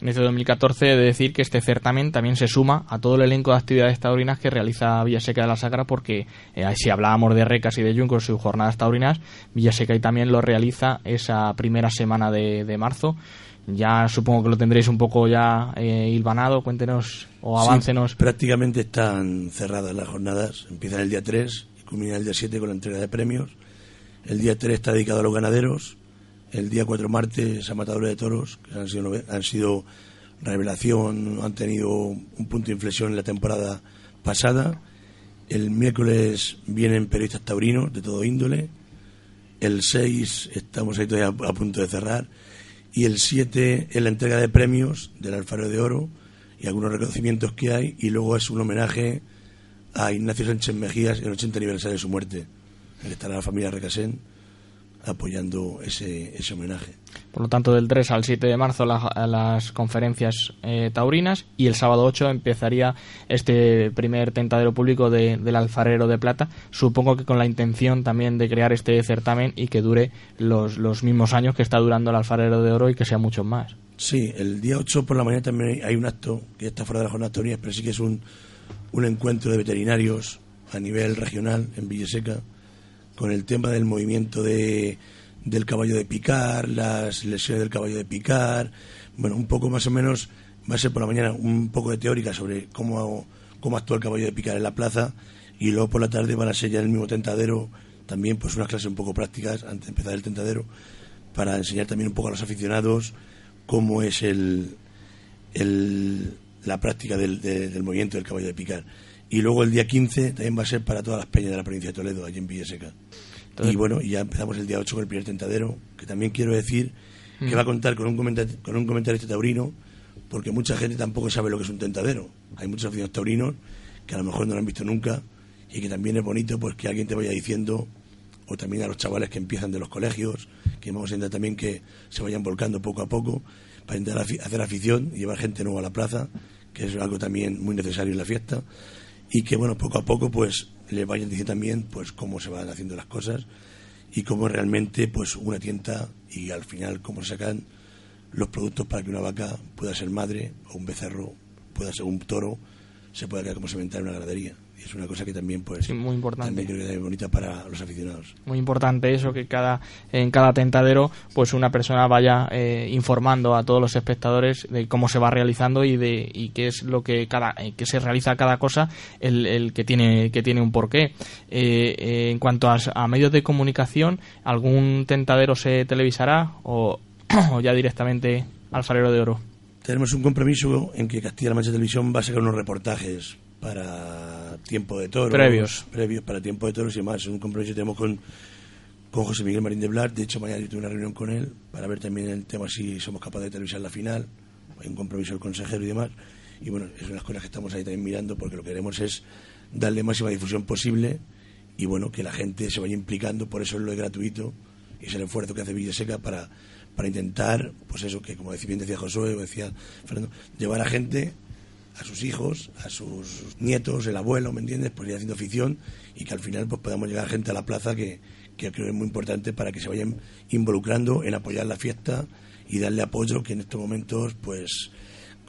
En este 2014 he de decir que este certamen también se suma a todo el elenco de actividades taurinas que realiza Villaseca de la Sagra porque eh, si hablábamos de recas y de yuncos y sus jornadas taurinas, Villaseca y también lo realiza esa primera semana de, de marzo ya supongo que lo tendréis un poco ya eh, hilvanado, cuéntenos o aváncenos. Sí, prácticamente están cerradas las jornadas, empiezan el día 3 y culminan el día 7 con la entrega de premios. El día 3 está dedicado a los ganaderos, el día 4 martes a matadores de toros, que han sido, han sido revelación, han tenido un punto de inflexión en la temporada pasada. El miércoles vienen periodistas taurinos de todo índole. El 6 estamos ahí todavía a punto de cerrar y el 7 es la entrega de premios del Alfaro de Oro y algunos reconocimientos que hay y luego es un homenaje a Ignacio Sánchez Mejías en el 80 aniversario de su muerte. Él estará la familia Recasén apoyando ese, ese homenaje. Por lo tanto, del 3 al 7 de marzo la, las conferencias eh, taurinas y el sábado 8 empezaría este primer tentadero público de, del alfarero de plata, supongo que con la intención también de crear este certamen y que dure los, los mismos años que está durando el alfarero de oro y que sea mucho más. Sí, el día 8 por la mañana también hay un acto que está fuera de la jornada taurina, pero sí que es un, un encuentro de veterinarios a nivel regional en Villaseca con el tema del movimiento de, del caballo de picar, las lesiones del caballo de picar, bueno, un poco más o menos, va a ser por la mañana un poco de teórica sobre cómo, cómo actúa el caballo de picar en la plaza y luego por la tarde van a ser ya en el mismo tentadero también pues unas clases un poco prácticas antes de empezar el tentadero para enseñar también un poco a los aficionados cómo es el, el la práctica del, de- del movimiento del caballo de picar. Y luego el día 15 también va a ser para todas las peñas de la provincia de Toledo, allí en Villaseca. Entonces- y bueno, y ya empezamos el día 8 con el primer tentadero, que también quiero decir que Mm. va a contar con un, con un comentarista taurino, porque mucha gente tampoco sabe lo que es un tentadero. Hay muchos aficionados taurinos que a lo mejor no lo han visto nunca y que también es bonito pues que alguien te vaya diciendo o también a los chavales que empiezan de los colegios, que vamos a intentar también que se vayan volcando poco a poco para intentar hacer afición y llevar gente nueva a la plaza, que es algo también muy necesario en la fiesta, y que bueno, poco a poco pues le vayan diciendo también pues cómo se van haciendo las cosas y cómo realmente pues una tienda y al final cómo sacan los productos para que una vaca pueda ser madre o un becerro pueda ser un toro se pueda quedar como semental en una ganadería y es una cosa que también pues Sí, muy importante. también creo que es bonita para los aficionados. Muy importante eso que cada en cada tentadero pues una persona vaya eh, informando a todos los espectadores de cómo se va realizando y de y qué es lo que cada eh, que se realiza cada cosa el, el que tiene que tiene un porqué. Eh, en cuanto a, a medios de comunicación algún tentadero se televisará o, o ya directamente alfarero de oro tenemos un compromiso en que Castilla-La Mancha Televisión va a sacar unos reportajes para Tiempo de Toros. Previos. Previos para Tiempo de Toros y demás. Es un compromiso que tenemos con, con José Miguel Marín de Blas. De hecho, mañana yo tuve una reunión con él para ver también el tema si somos capaces de televisar la final. Hay un compromiso del consejero y demás. Y bueno, es unas cosas que estamos ahí también mirando porque lo que queremos es darle máxima difusión posible y bueno, que la gente se vaya implicando. Por eso es lo de gratuito y es el esfuerzo que hace Villaseca para, para intentar, pues eso, que como decía, bien decía Josué, o decía Fernando, llevar a gente a sus hijos, a sus nietos, el abuelo, ¿me entiendes? Pues ir haciendo afición y que al final pues podamos llegar gente a la plaza que, que creo que es muy importante para que se vayan involucrando en apoyar la fiesta y darle apoyo que en estos momentos pues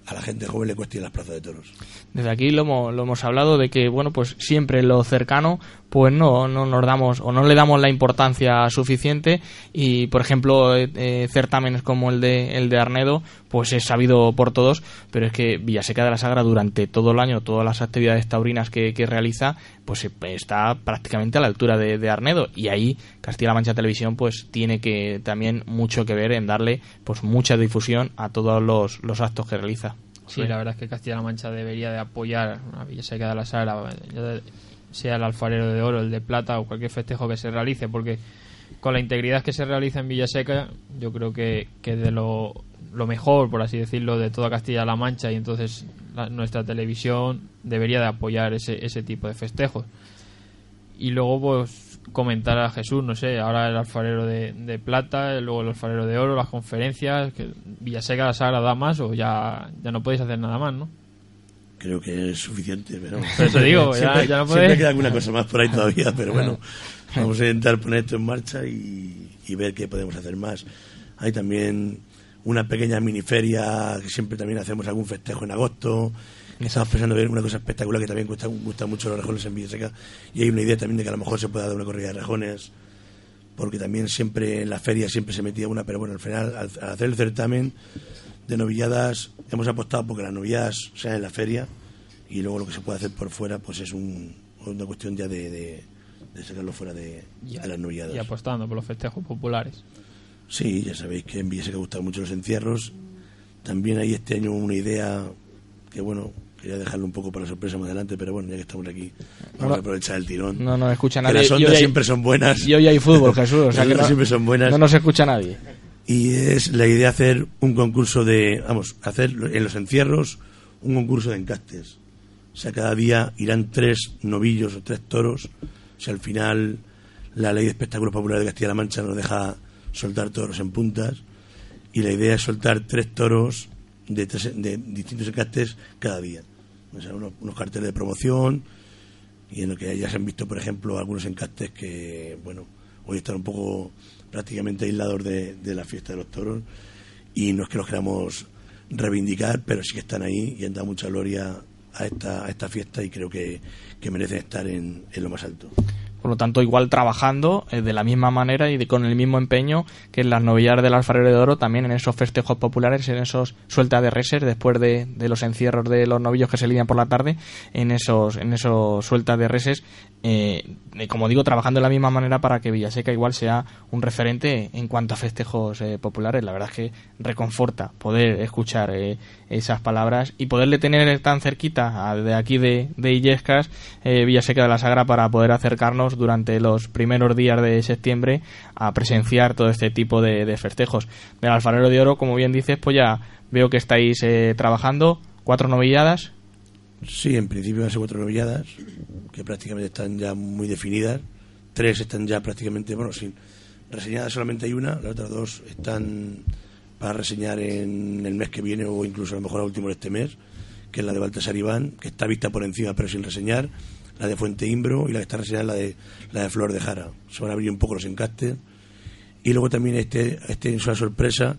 a la gente joven le cueste ir a las plazas de toros. Desde aquí lo hemos, lo hemos hablado de que, bueno, pues siempre lo cercano, pues no, no nos damos o no le damos la importancia suficiente y, por ejemplo, eh, eh, certámenes como el de, el de Arnedo, pues es sabido por todos, pero es que Villaseca de la Sagra durante todo el año, todas las actividades taurinas que, que realiza, pues está prácticamente a la altura de, Arnedo y ahí Castilla-La Mancha Televisión pues tiene que también mucho que ver en darle pues mucha difusión a todos los, los actos que realiza. Sí, la verdad es que Castilla-La Mancha debería de apoyar a Villaseca de la de- sea el alfarero de oro, el de plata o cualquier festejo que se realice, porque con la integridad que se realiza en Villaseca, yo creo que, que de lo, lo mejor, por así decirlo, de toda Castilla-La Mancha y entonces la- nuestra televisión debería de apoyar ese, ese tipo de festejos. Y luego, pues, comentar a Jesús, no sé, ahora el alfarero de, de plata, luego el alfarero de oro, las conferencias, que Villaseca la Sagra da más o ya, ya no podéis hacer nada más, ¿no? Creo que es suficiente, pero... Digo, ya- siempre, ya no siempre podéis. queda alguna cosa más por ahí todavía, pero bueno, vamos a intentar poner esto en marcha y, ver qué podemos hacer más. Hay también una pequeña miniferia que siempre también hacemos algún festejo en agosto. Estamos pensando ver una cosa espectacular que también gusta, mucho los rejones en Villaseca y hay una idea también de que a lo mejor se pueda dar una corrida de rejones porque también siempre en la feria siempre se metía una, pero bueno, al final, al, al hacer el certamen de novilladas, hemos apostado porque las novilladas sean en la feria y luego lo que se puede hacer por fuera, pues es un, una cuestión ya de, de, de sacarlo fuera de, de las novilladas. Y apostando por los festejos populares. Sí, ya sabéis que en Villaseca gustan mucho los encierros. También hay este año una idea que, bueno, quería dejarlo un poco para sorpresa más adelante, pero bueno, ya que estamos aquí, vamos No, a aprovechar el tirón. No nos escucha Que nadie. las Y ondas hay- siempre son buenas. Y hoy hay fútbol, Jesús. O sea Las que ondas no, siempre son buenas. no nos escucha nadie. Y es la idea hacer un concurso de, vamos, hacer en los encierros un concurso de encastes. O sea, cada día irán tres novillos o tres toros. Sea, al final la ley de espectáculos populares de Castilla-La Mancha nos deja soltar toros en puntas. Y la idea es soltar tres toros de, tres- de distintos encastes cada día. O sea, unos, unos carteles de promoción y en lo que ya se han visto, por ejemplo, algunos encastes que, bueno, hoy están un poco prácticamente aislados de, de la fiesta de los toros y no es que los queramos reivindicar, pero sí que están ahí y han dado mucha gloria a esta, a esta fiesta y creo que, que merecen estar en, en lo más alto. Por lo tanto igual trabajando eh, de la misma manera y de, con el mismo empeño que en las novillas del alfarero de oro, también en esos festejos populares, en esos sueltas de reses después de, de los encierros de los novillos que se lidian por la tarde, en esos, en esos sueltas de reses, eh, como digo, trabajando de la misma manera para que Villaseca igual sea un referente en cuanto a festejos eh, populares. La verdad es que reconforta poder escuchar eh, esas palabras y poderle tener tan cerquita a- de aquí de, de Illescas, eh, Villaseca de la Sagra, para poder acercarnos durante los primeros días de septiembre a presenciar todo este tipo de, festejos. Del alfarero de oro, como bien dices, pues ya veo que estáis eh, trabajando, cuatro novilladas, Sí, en principio van a ser cuatro novilladas, que prácticamente están ya muy definidas. Tres están ya prácticamente, bueno, sin reseñadas solamente hay una, las otras dos están para reseñar en el mes que viene o incluso a lo mejor a último de este mes, que es la de Baltasar Iván, que está vista por encima pero sin reseñar, la de Fuente Imbro y la que está reseñada es la de, la de Flor de Jara. Se van a abrir un poco los encastes. Y luego también este, este es una sorpresa,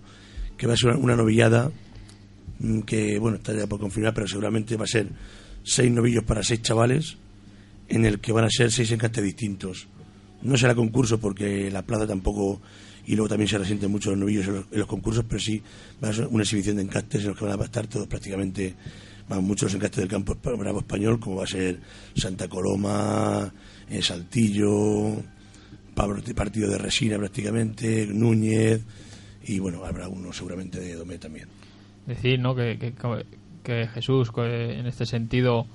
que va a ser una, una novillada mm, que bueno está ya por confirmar pero seguramente va a ser seis novillos para seis chavales en el que van a ser seis encastes distintos no será concurso porque la plaza tampoco y luego también se resienten mucho los novillos en los, en los concursos pero sí va a ser una exhibición de encastes en los que van a estar todos prácticamente muchos los encastes del campo bravo español como va a ser Santa Coloma eh, Saltillo Pablo- partido de Resina prácticamente Núñez y bueno habrá uno seguramente de Domé también decir ¿no? que, que, que Jesús en este sentido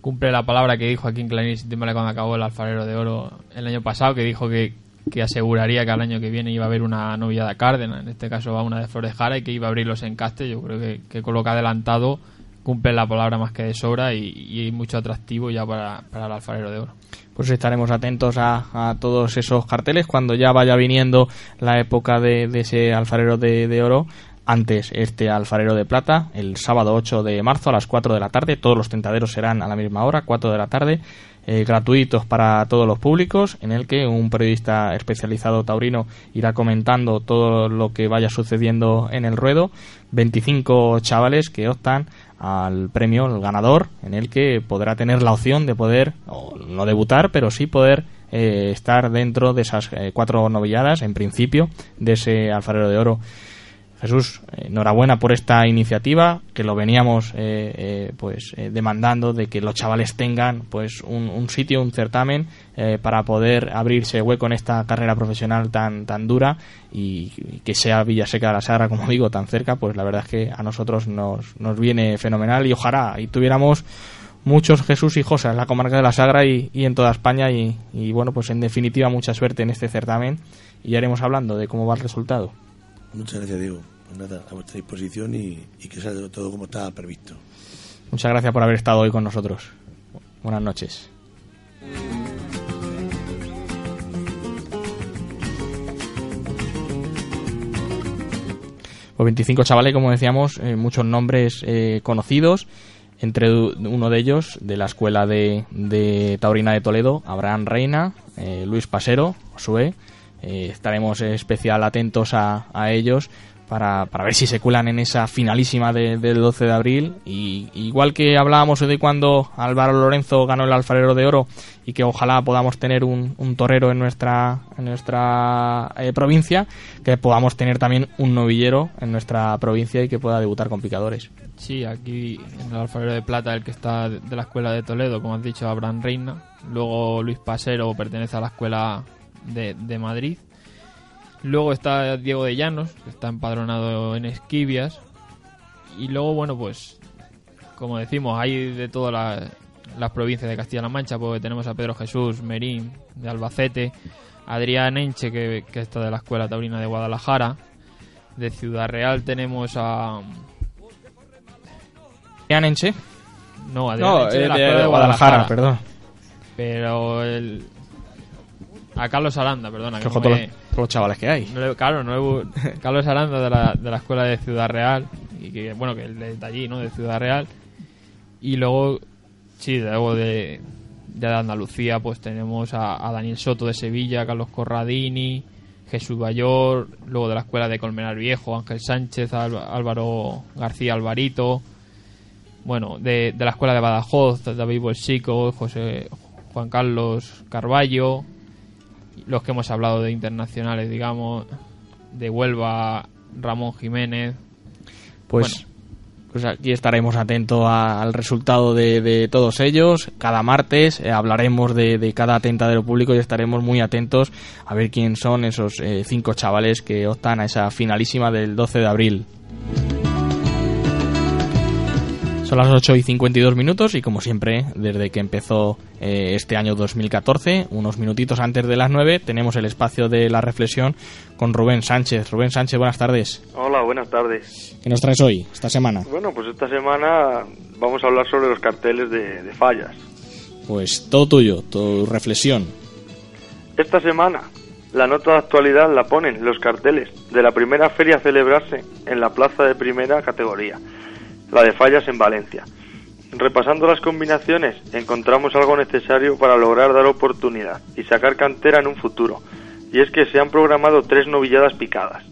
cumple la palabra que dijo aquí en Clarín Timbale cuando acabó el alfarero de oro el año pasado que dijo que, que aseguraría que al año que viene iba a haber una novillada cárdena en este caso va una de Flores Jara y que iba a abrir los encastes yo creo que, que con lo que ha adelantado cumple la palabra más que de sobra y, y hay mucho atractivo ya para, para el alfarero de oro pues estaremos atentos a, a todos esos carteles cuando ya vaya viniendo la época de, ese alfarero de, de oro. Antes este alfarero de plata, el sábado 8 de marzo a las 4 de la tarde. Todos los tentaderos serán a la misma hora, 4 de la tarde. eh, gratuitos para todos los públicos, en el que un periodista especializado taurino irá comentando todo lo que vaya sucediendo en el ruedo. 25 chavales que optan al premio, el ganador, en el que podrá tener la opción de poder, o no debutar, pero sí poder eh, estar dentro de esas eh, cuatro novilladas, en principio, de ese alfarero de oro. Jesús, enhorabuena por esta iniciativa, que lo veníamos eh, eh, pues eh, demandando de que los chavales tengan pues un, un sitio, un certamen eh, para poder abrirse hueco en esta carrera profesional tan tan dura y, que sea Villaseca de la Sagra, como digo, tan cerca, pues la verdad es que a nosotros nos, nos viene fenomenal y ojalá y tuviéramos muchos Jesús y José en la comarca de la Sagra y, y en toda España y, y bueno, pues en definitiva mucha suerte en este certamen y ya iremos hablando de cómo va el resultado. Muchas gracias, Diego. Pues nada, a vuestra disposición y, que sea todo como estaba previsto. Muchas gracias por haber estado hoy con nosotros. Buenas noches. Pues 25 chavales, como decíamos, eh, muchos nombres eh, conocidos. Entre uno de ellos, de la escuela de, de Taurina de Toledo, Abraham Reina, eh, Luis Pasero. Eh, estaremos especial atentos a ellos para, para ver si se cuelan en esa finalísima de- del 12 de abril. Y igual que hablábamos de cuando Álvaro Lorenzo ganó el alfarero de oro y que ojalá podamos tener un, un torero en nuestra, en nuestra eh, provincia, que podamos tener también un novillero en nuestra provincia y que pueda debutar con picadores. Sí, aquí en el alfarero de plata, el que está de la escuela de Toledo, como has dicho, Abraham Reina. Luego Luis Pasero pertenece a la escuela de, de Madrid. Luego está Diego de Llanos, que está empadronado en Esquivias. Y luego, bueno, pues, como decimos, hay de todas las, las provincias de Castilla-La Mancha, porque tenemos a Pedro Jesús Merín, de Albacete, Adrián Enche, que, que está de la Escuela Taurina de Guadalajara. De Ciudad Real tenemos a... ¿Adrián Enche? No, Adrián No, Enche de la de Escuela de Guadalajara, Guadalajara, perdón. Pero el... A Carlos Aranda, perdona. Que que no me- los, chavales que hay. le- claro, le- Carlos Aranda de la, de la escuela de Ciudad Real. Y que, bueno, que es de allí, ¿no? De Ciudad Real. Y luego, sí, luego de, de Andalucía, pues tenemos a, a Daniel Soto de Sevilla, Carlos Corradini, Jesús Bayor, luego de la escuela de Colmenar Viejo, Ángel Sánchez, Álva- Álvaro García Alvarito. Bueno, de, de la escuela de Badajoz, David Bolsico, José, Juan Carlos Carballo, los que hemos hablado de internacionales, digamos, de Huelva, Ramón Jiménez. Pues, pues aquí estaremos atentos a- al resultado de, de todos ellos. Cada martes eh, hablaremos de, de cada público y estaremos muy atentos a ver quién son esos eh, cinco chavales que optan a esa finalísima del 12 de abril. Son las 8 y 52 minutos y como siempre, desde que empezó eh, este año 2014, unos minutitos antes de las 9, tenemos el espacio de la reflexión con Rubén Sánchez. Rubén Sánchez, buenas tardes. Hola, buenas tardes. ¿Qué nos traes hoy, esta semana? Bueno, pues esta semana vamos a hablar sobre los carteles de, de fallas. Pues todo tuyo, tu reflexión. Esta semana la nota de actualidad la ponen los carteles de la primera feria a celebrarse en la plaza de primera categoría, la de fallas en Valencia. Repasando las combinaciones, encontramos algo necesario para lograr dar oportunidad y sacar cantera en un futuro. Y es que se han programado tres novilladas picadas,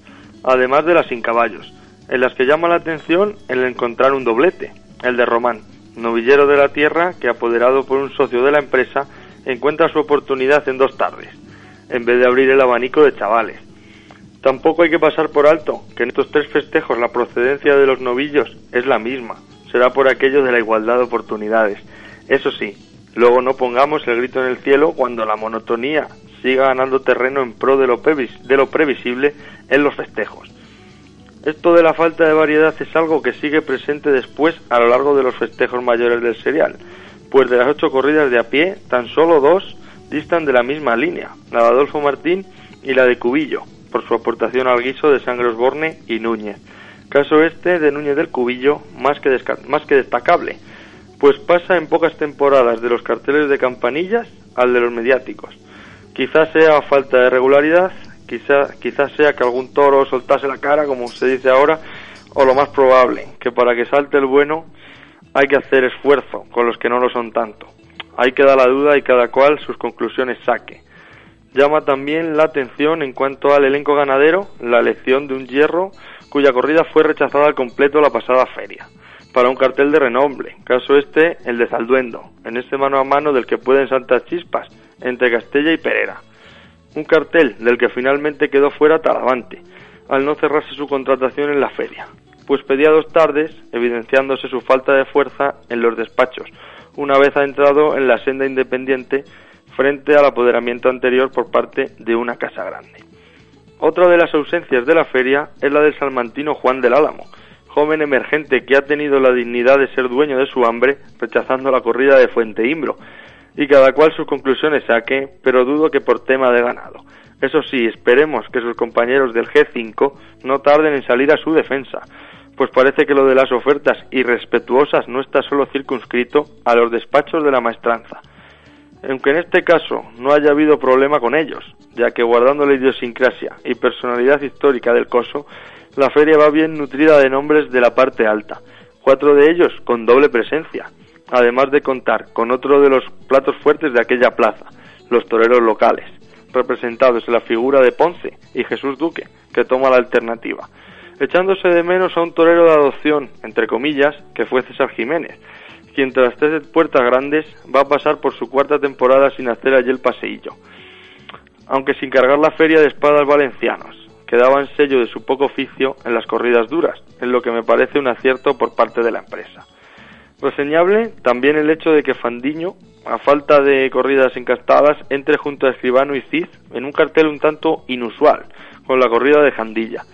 además de las sin caballos, en las que llama la atención el encontrar un doblete, el de Román, novillero de la tierra que, apoderado por un socio de la empresa, encuentra su oportunidad en dos tardes, en vez de abrir el abanico de chavales. Tampoco hay que pasar por alto que en estos tres festejos la procedencia de los novillos es la misma, será por aquello de la igualdad de oportunidades. Eso sí, luego no pongamos el grito en el cielo cuando la monotonía siga ganando terreno en pro de lo, previsible en los festejos. Esto de la falta de variedad es algo que sigue presente después a lo largo de los festejos mayores del serial, pues de las ocho corridas de a pie, tan solo dos distan de la misma línea, la de Adolfo Martín y la de Cubillo, por su aportación al guiso de Sangre Osborne y Núñez. Caso este de Núñez del Cubillo más que, más que destacable, pues pasa en pocas temporadas de los carteles de campanillas al de los mediáticos. Quizás sea falta de regularidad, quizá, quizás sea que algún toro soltase la cara, como se dice ahora, o lo más probable, que para que salte el bueno hay que hacer esfuerzo con los que no lo son tanto. Ahí queda la duda y cada cual sus conclusiones saque. Llama también la atención en cuanto al elenco ganadero la elección de un hierro cuya corrida fue rechazada al completo la pasada feria, para un cartel de renombre, caso este el de Zalduendo, en este mano a mano del que pueden santas chispas entre Castella y Perera. Un cartel del que finalmente quedó fuera Talavante, al no cerrarse su contratación en la feria, pues pedía dos tardes, evidenciándose su falta de fuerza en los despachos, una vez ha entrado en la senda independiente frente al apoderamiento anterior por parte de una casa grande. Otra de las ausencias de la feria es la del salmantino Juan del Álamo, joven emergente que ha tenido la dignidad de ser dueño de su hambre, rechazando la corrida de Fuente Imbro, y cada cual sus conclusiones saque, pero dudo que por tema de ganado. Eso sí, esperemos que sus compañeros del G5 no tarden en salir a su defensa, pues parece que lo de las ofertas irrespetuosas no está solo circunscrito a los despachos de la maestranza. Aunque en este caso no haya habido problema con ellos, ya que guardando la idiosincrasia y personalidad histórica del coso, la feria va bien nutrida de nombres de la parte alta, cuatro de ellos con doble presencia, además de contar con otro de los platos fuertes de aquella plaza, los toreros locales, representados en la figura de Ponce y Jesús Duque, que toma la alternativa, echándose de menos a un torero de adopción, entre comillas, que fue César Jiménez, quien tras tres puertas grandes va a pasar por su cuarta temporada sin hacer allí el paseillo, aunque sin cargar la feria de espadas valencianos, que daban sello de su poco oficio en las corridas duras, en lo que me parece un acierto por parte de la empresa. Reseñable también el hecho de que Fandiño, a falta de corridas encastadas, entre junto a Escribano y Cid en un cartel un tanto inusual, con la corrida de Jandilla,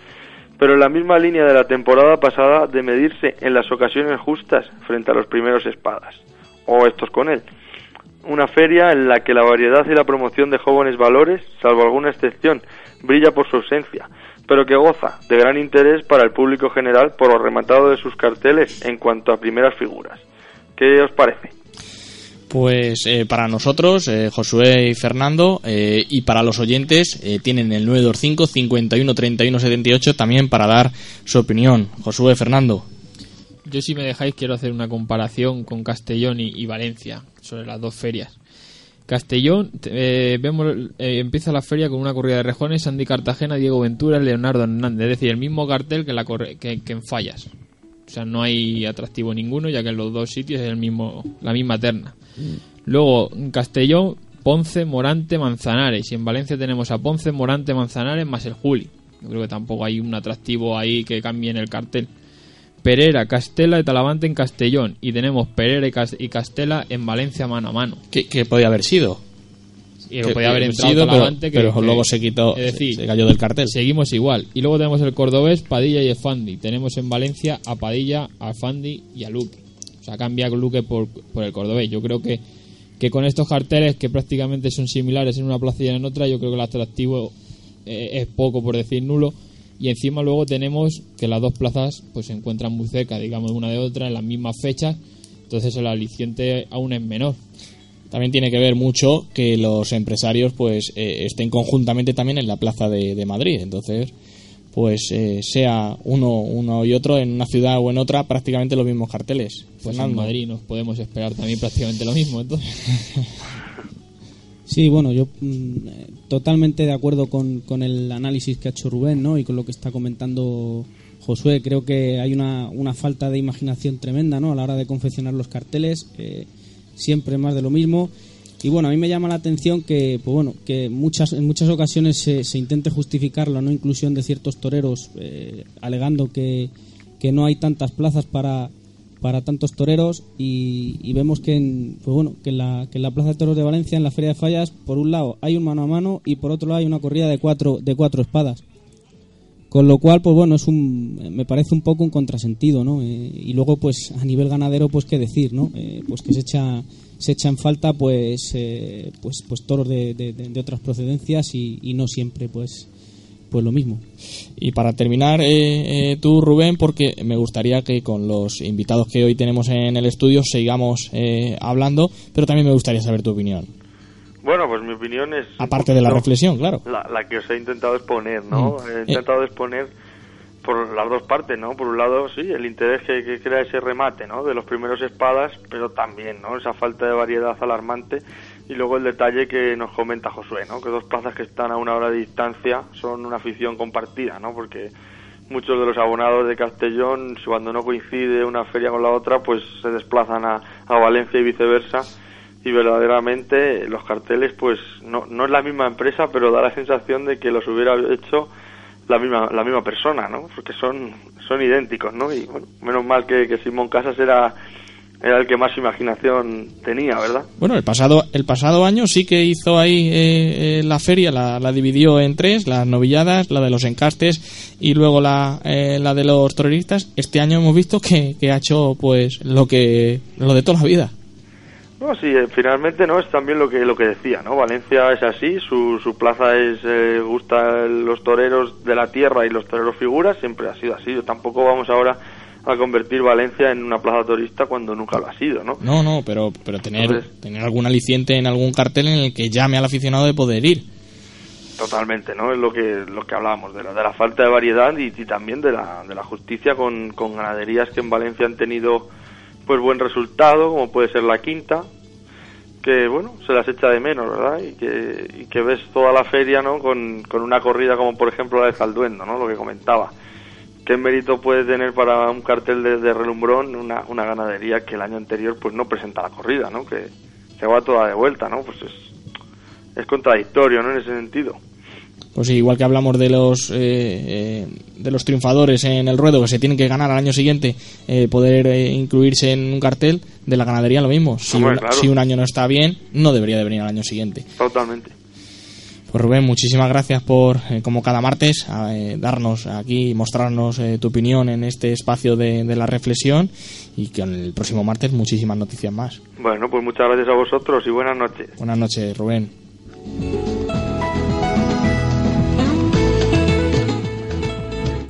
pero en la misma línea de la temporada pasada de medirse en las ocasiones justas frente a los primeros espadas, o estos con él. Una feria en la que la variedad y la promoción de jóvenes valores, salvo alguna excepción, brilla por su ausencia, pero que goza de gran interés para el público general por lo rematado de sus carteles en cuanto a primeras figuras. ¿Qué os parece? Pues eh, para nosotros, eh, Josué y Fernando, eh, y para los oyentes, eh, tienen el 925 51 31 78 también para dar su opinión. Josué, Fernando. Yo si me dejáis quiero hacer una comparación con Castellón y, Valencia sobre las dos ferias. Castellón, eh, vemos, eh, empieza la feria con una corrida de rejones, Sandy Cartagena, Diego Ventura, Leonardo Hernández, es decir, el mismo cartel que, la corre- que en Fallas. O sea, no hay atractivo ninguno, ya que en los dos sitios es el mismo, la misma terna. Luego, Castellón, Ponce, Morante, Manzanares. Y en Valencia tenemos a Ponce, Morante, Manzanares más el Juli. Yo creo que tampoco hay un atractivo ahí que cambie en el cartel. Perera, Castela y Talavante en Castellón. Y tenemos Perera y Cas- y Castela en Valencia mano a mano. ¿Qué, qué podía haber sido? Y Que podía haber entrado sido, pero- Talavante que- pero que- luego se quitó, es decir, se cayó del cartel. Seguimos igual. Y luego tenemos el cordobés, Padilla y Efandi. Tenemos en Valencia a Padilla, a Efandi y a Luque. Sea, cambia Luque por, por el cordobés. Yo creo que, que con estos carteles, que prácticamente son similares en una plaza y en otra, yo creo que el atractivo eh, es poco, por decir nulo. Y encima luego tenemos que las dos plazas pues se encuentran muy cerca, digamos, una de otra, en las mismas fechas. Entonces el aliciente aún es menor. También tiene que ver mucho que los empresarios pues eh, estén conjuntamente también en la plaza de, de Madrid. Entonces, pues eh, sea uno, uno y otro en una ciudad o en otra prácticamente los mismos carteles. Pues en Fernando. Madrid nos podemos esperar también prácticamente lo mismo. Entonces. Sí, bueno, yo mm, totalmente de acuerdo con, con el análisis que ha hecho Rubén ¿no? y con lo que está comentando Josué. Creo que hay una, una falta de imaginación tremenda ¿no? a la hora de confeccionar los carteles, eh, siempre más de lo mismo. Y bueno, a mí me llama la atención que, pues bueno, que muchas, en muchas ocasiones se, se intente justificar la no inclusión de ciertos toreros, eh, alegando que, que no hay tantas plazas para, para tantos toreros y, y vemos que en, pues bueno, que en, la, que en la Plaza de Toros de Valencia, en la Feria de Fallas, por un lado hay un mano a mano y por otro lado hay una corrida de cuatro, de cuatro espadas. Con lo cual, pues bueno, es un, me parece un poco un contrasentido, ¿no? Eh, y luego, pues a nivel ganadero, pues qué decir, ¿no? Eh, pues que se echa, se echa en falta, pues, eh, pues, pues toros de, de- de- de otras procedencias y, y no siempre, pues, pues lo mismo. Y para terminar, eh, eh, tú, Rubén, porque me gustaría que con los invitados que hoy tenemos en el estudio sigamos eh, hablando, pero también me gustaría saber tu opinión. Bueno, pues mi opinión es... Aparte de la reflexión, claro. La, la que os he intentado exponer, ¿no? Mm. He intentado exponer por las dos partes, ¿no? Por un lado, sí, el interés que, crea ese remate, ¿no? De los primeros espadas, pero también, ¿no? Esa falta de variedad alarmante. Y luego el detalle que nos comenta Josué, ¿no? Que dos plazas que están a una hora de distancia son una afición compartida, ¿no? Porque muchos de los abonados de Castellón, cuando no coincide una feria con la otra, pues se desplazan a, a Valencia y viceversa y verdaderamente los carteles pues no, no es la misma empresa pero da la sensación de que los hubiera hecho la misma la misma persona no porque son son idénticos no y bueno menos mal que, que Simón Casas era era el que más imaginación tenía verdad Bueno, el pasado, el pasado año sí que hizo ahí eh, eh, la feria, la, la dividió en tres, las novilladas, la de los encastes y luego la, eh, la de los toreristas. Este año hemos visto que, que ha hecho pues lo que lo de toda la vida. No, sí, eh, finalmente no es también lo que lo que decía, ¿no? Valencia es así, su, su plaza es eh, gusta los toreros de la tierra y los toreros figuras, siempre ha sido así. Yo tampoco vamos ahora a convertir Valencia en una plaza turista cuando nunca lo ha sido, ¿no? No, no, pero, pero tener, Entonces- tener algún aliciente en algún cartel en el que llame al aficionado de poder ir. Totalmente, ¿no? Es lo que lo que hablábamos de la, de la falta de variedad y, y también de la, de la justicia con, con ganaderías que en Valencia han tenido pues buen resultado, como puede ser la quinta, que bueno, se las echa de menos, ¿verdad? Y que, y que ves toda la feria, ¿no? Con, con una corrida como por ejemplo la de Zalduendo, ¿no? Lo que comentaba. ¿Qué mérito puede tener para un cartel de, relumbrón una, una ganadería que el año anterior pues no presenta la corrida, ¿no? Que se va toda de vuelta, ¿no? Pues es, es contradictorio, ¿no? En ese sentido. Pues sí, igual que hablamos de los eh, eh, de los triunfadores en el ruedo que se tienen que ganar al año siguiente, eh, poder eh, incluirse en un cartel de la ganadería lo mismo. Si, Hombre, un, claro. si un año no está bien, no debería de venir al año siguiente. Totalmente. Pues Rubén, muchísimas gracias por, eh, como cada martes, a, eh, darnos aquí, mostrarnos eh, tu opinión en este espacio de, de la reflexión y que el próximo martes muchísimas noticias más. Bueno, pues muchas gracias a vosotros y buenas noches. Buenas noches, Rubén.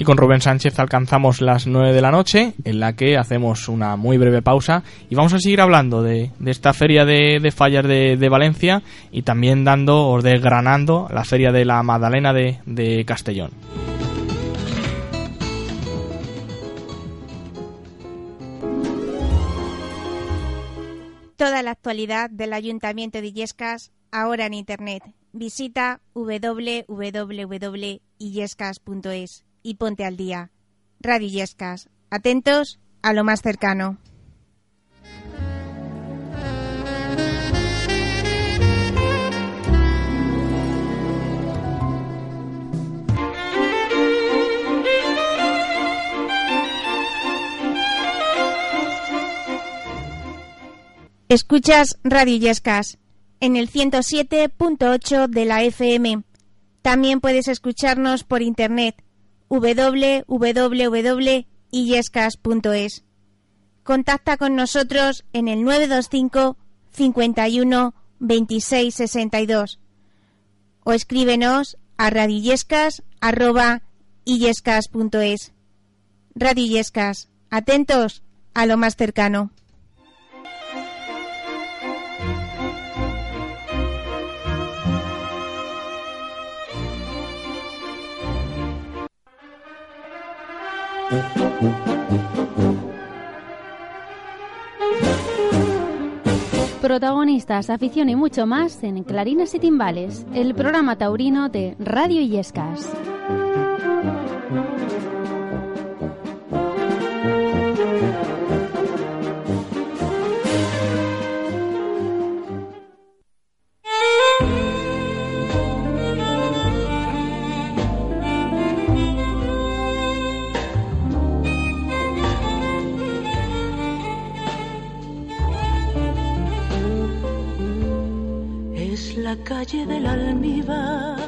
Con Rubén Sánchez alcanzamos las 9 de la noche, en la que hacemos una muy breve pausa y vamos a seguir hablando de, de esta feria de, de fallas de, de Valencia y también dando o desgranando la feria de la Magdalena de, de Castellón. Toda la actualidad del Ayuntamiento de Illescas ahora en Internet. Visita www.illescas.es y ponte al día. Radio Illescas. Atentos a lo más cercano. Escuchas Radio Yescas en el 107.8 de la FM. También puedes escucharnos por internet www.illescas.es. Contacta con nosotros en el 925 51 26 62 o escríbenos a radillescas@illescas.es. Radio Illescas, atentos a lo más cercano. Protagonistas, afición y mucho más en Clarines y Timbales, el programa taurino de Radio Illescas. Calle del almíbar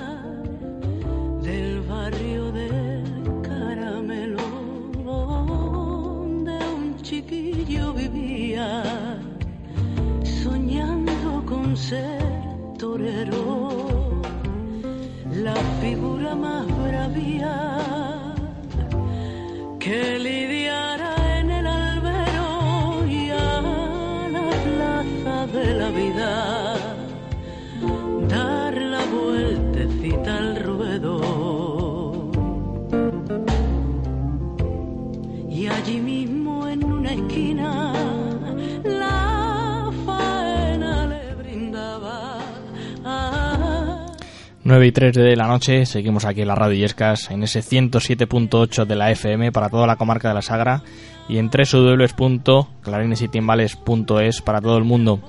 y 3 de la noche, seguimos aquí en la Radio Yescas, en ese 107.8 de la FM para toda la comarca de la Sagra y en www.clarinesitimbales.es para todo el mundo.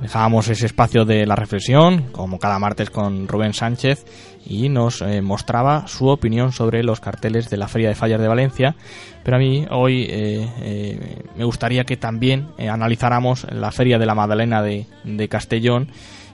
Dejábamos ese espacio de la reflexión, como cada martes con Rubén Sánchez, y nos eh, mostraba su opinión sobre los carteles de la Feria de Fallas de Valencia. Pero a mí hoy eh, eh, me gustaría que también eh, analizáramos la Feria de la Magdalena de, de Castellón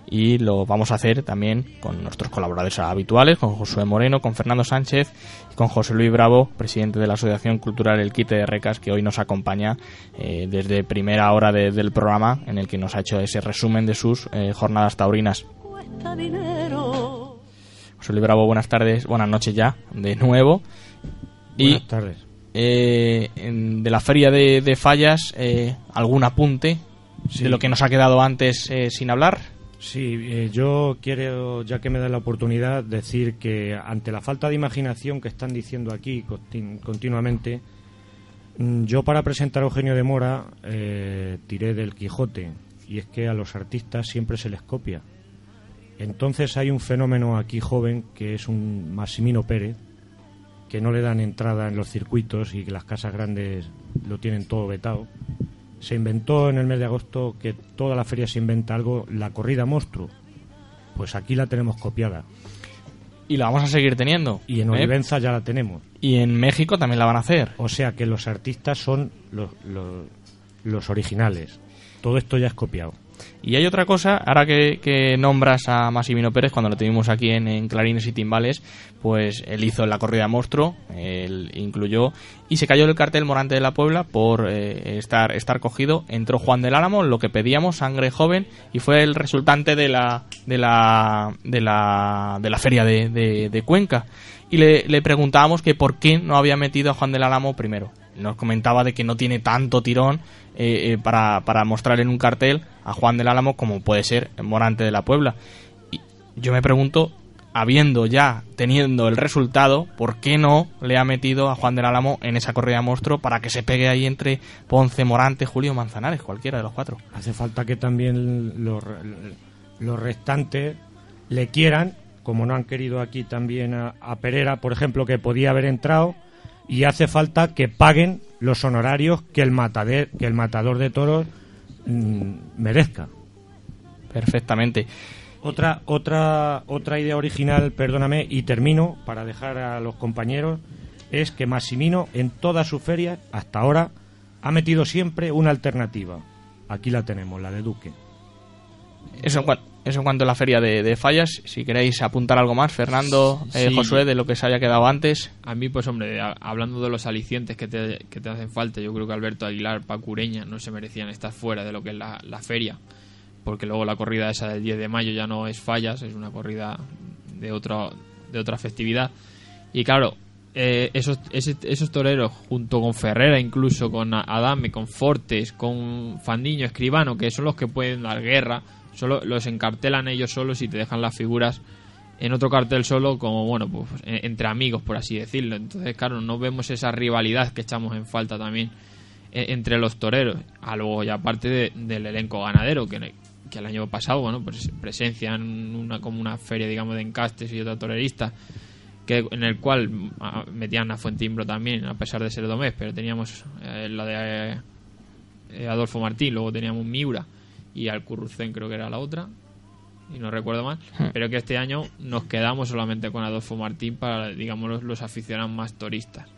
y lo vamos a hacer también con nuestros colaboradores habituales, con Josué Moreno, con Fernando Sánchez y con José Luis Bravo, presidente de la Asociación Cultural El Quite de Recas, que hoy nos acompaña eh, desde primera hora de- del programa en el que nos ha hecho ese resumen de sus eh, jornadas taurinas. José Luis Bravo, buenas tardes, buenas noches ya, de nuevo. Y, Buenas tardes. eh, en- de la feria de, de fallas, eh, ¿algún apunte Sí. de lo que nos ha quedado antes eh, sin hablar? Sí, eh, yo quiero, ya que me da la oportunidad, decir que ante la falta de imaginación que están diciendo aquí contin- continuamente, mm, yo para presentar a Eugenio de Mora eh, tiré del Quijote y es que a los artistas siempre se les copia. Entonces hay un fenómeno aquí joven que es un Massimino Pérez, que no le dan entrada en los circuitos y que las casas grandes lo tienen todo vetado. Se inventó en el mes de agosto que toda la feria se inventa algo, la corrida monstruo. Pues aquí la tenemos copiada. Y la vamos a seguir teniendo. Y en ¿eh? Olivenza ya la tenemos. Y en México también la van a hacer. O sea que los artistas son los, los, los originales. Todo esto ya es copiado. Y hay otra cosa, ahora que, nombras a Massimino Pérez, cuando lo tuvimos aquí en, Clarines y Timbales, pues él hizo la corrida monstruo, él incluyó, y se cayó del cartel Morante de la Puebla por eh, estar, estar cogido. Entró Juan del Álamo, lo que pedíamos, sangre joven, y fue el resultante de la, de la, de la, de la feria de, de- de Cuenca. Y le, le preguntábamos que por qué no había metido a Juan del Álamo primero. Nos comentaba de que no tiene tanto tirón eh, eh, para, para mostrar en un cartel a Juan del Álamo como puede ser Morante de la Puebla. Y yo me pregunto, habiendo ya teniendo el resultado, ¿por qué no le ha metido a Juan del Álamo en esa corrida monstruo para que se pegue ahí entre Ponce, Morante, Julio Manzanares, cualquiera de los cuatro? Hace falta que también los, los restantes le quieran, como no han querido aquí también a, a Pereira, por ejemplo, que podía haber entrado, y hace falta que paguen los honorarios que el, matader, que el matador de toros mm, merezca. Perfectamente. Otra, otra, otra idea original, perdóname, y termino para dejar a los compañeros, es que Massimino en todas sus ferias, hasta ahora, ha metido siempre una alternativa. Aquí la tenemos, la de Duque. Eso en, cua- eso en cuanto a la feria de, de fallas. Si queréis apuntar algo más, Fernando, eh, Sí. Josué, de lo que se haya quedado antes. A mí, pues hombre, a- hablando de los alicientes que te, que te hacen falta, yo creo que Alberto Aguilar, Pacureña, no se merecían estar fuera de lo que es la, la feria. Porque luego la corrida esa del 10 de mayo ya no es fallas, es una corrida de, otro, de otra festividad. Y claro, eh, esos, ese- esos toreros, junto con Ferrera, incluso con Adame, con Fortes, con Fandiño, Escribano, que son los que pueden dar guerra, solo los encartelan ellos solos y te dejan las figuras en otro cartel solo como bueno pues entre amigos por así decirlo. Entonces claro no vemos esa rivalidad que echamos en falta también eh, entre los toreros. A luego y aparte de- del elenco ganadero que, que el año pasado bueno pues presencia en una como una feria digamos de encastes y otra torerista que en el cual ah, metían a Fuentimbro también a pesar de ser domés pero teníamos eh, la de eh, Adolfo Martín luego teníamos Miura y Alcurrucén creo que era la otra y no recuerdo mal, Hmm. pero que este año nos quedamos solamente con Adolfo Martín para, digamos, los, los aficionados más turistas.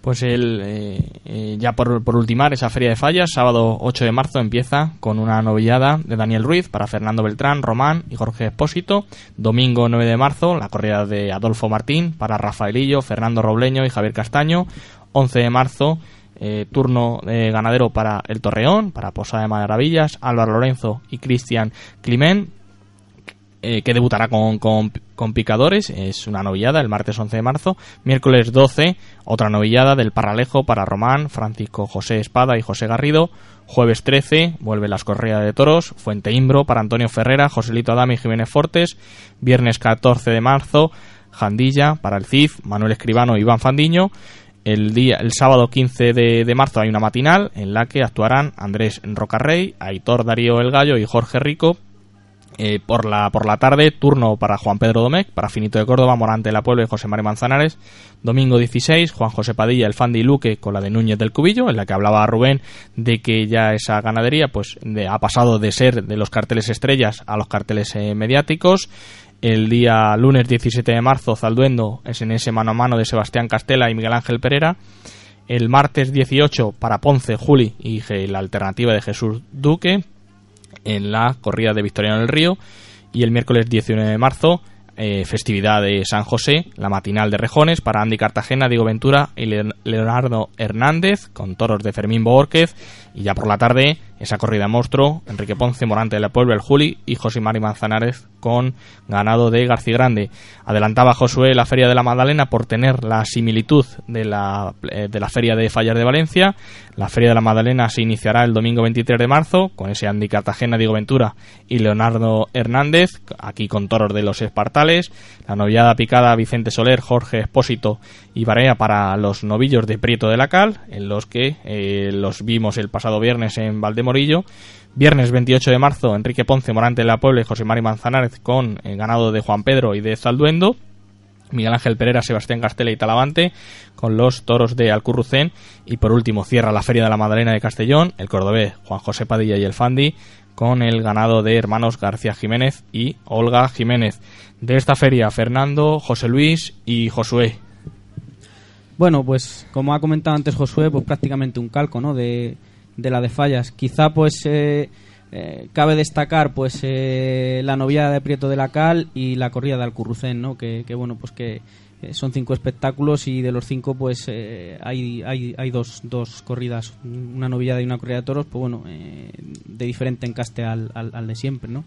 Pues el, eh, eh, ya por, por ultimar esa feria de fallas, sábado 8 de marzo empieza con una novillada de Daniel Ruiz para Fernando Beltrán, Román y Jorge Espósito. Domingo 9 de marzo, la corrida de Adolfo Martín para Rafaelillo, Fernando Robleño y Javier Castaño. 11 de marzo, eh, turno de ganadero para El Torreón, para Posada de Maravillas, Álvaro Lorenzo y Cristian Climent eh, que debutará con, con, con Picadores, es una novillada el martes 11 de marzo. Miércoles 12, otra novillada del Paralejo para Román, Francisco José Espada y José Garrido. Jueves 13, vuelve las corridas de toros, Fuente Imbro para Antonio Ferrera, Joselito Adame y Jiménez Fortes. Viernes 14 de marzo, Jandilla para el CID, Manuel Escribano y Iván Fandiño. El, día, el sábado 15 de, de marzo hay una matinal en la que actuarán Andrés Rocarrey, Aitor Darío El Gallo y Jorge Rico. Eh, por, la, por la tarde, turno para Juan Pedro Domecq, para Finito de Córdoba, Morante de la Puebla y José María Manzanares. Domingo 16, Juan José Padilla, el Fandi Luque con la de Núñez del Cubillo, en la que hablaba Rubén de que ya esa ganadería pues de- ha pasado de ser de los carteles estrellas a los carteles eh, mediáticos. El día lunes 17 de marzo, Zalduendo es en ese mano a mano de Sebastián Castela y Miguel Ángel Pereira. El martes 18 para Ponce, Juli y la alternativa de Jesús Duque en la corrida de Victoriano del Río y el miércoles 19 de marzo eh, festividad de San José, la matinal de Rejones para Andy Cartagena, Diego Ventura y Le- Leonardo Hernández con toros de Fermín Borquez y ya por la tarde esa corrida monstruo, Enrique Ponce, Morante de la Puebla, el Juli y José Mari Manzanares con ganado de García Grande. Adelantaba Josué la Feria de la Magdalena por tener la similitud de la, eh, de la Feria de Fallas de Valencia. La Feria de la Magdalena se iniciará el domingo 23 de marzo con ese Andy Cartagena, Diego Ventura y Leonardo Hernández, aquí con toros de los Espartales. La novillada picada Vicente Soler, Jorge Espósito y Barea para los novillos de Prieto de la Cal, en los que eh, los vimos el pasado viernes en Valdemorillo. Viernes 28 de marzo, Enrique Ponce, Morante de la Puebla y José Mari Manzanares con el ganado de Juan Pedro y de Zalduendo. Miguel Ángel Pereira, Sebastián Castela y Talavante con los toros de Alcurrucén. Y por último cierra la Feria de la Madalena de Castellón, el cordobés Juan José Padilla y el Fandi con el ganado de hermanos García Jiménez y Olga Jiménez. De esta feria, Fernando, José Luis y Josué. Bueno, pues como ha comentado antes Josué, pues prácticamente un calco, ¿no? De, de la de fallas. Quizá pues eh, eh, cabe destacar pues eh, la novia de Prieto de la Cal y la corrida de Alcurrucén, ¿no? Que, que, bueno, pues que son cinco espectáculos y de los cinco pues hay, hay, hay dos, dos corridas, una novillada y una corrida de toros, pues bueno, de diferente encaste al, al, al de siempre, ¿no?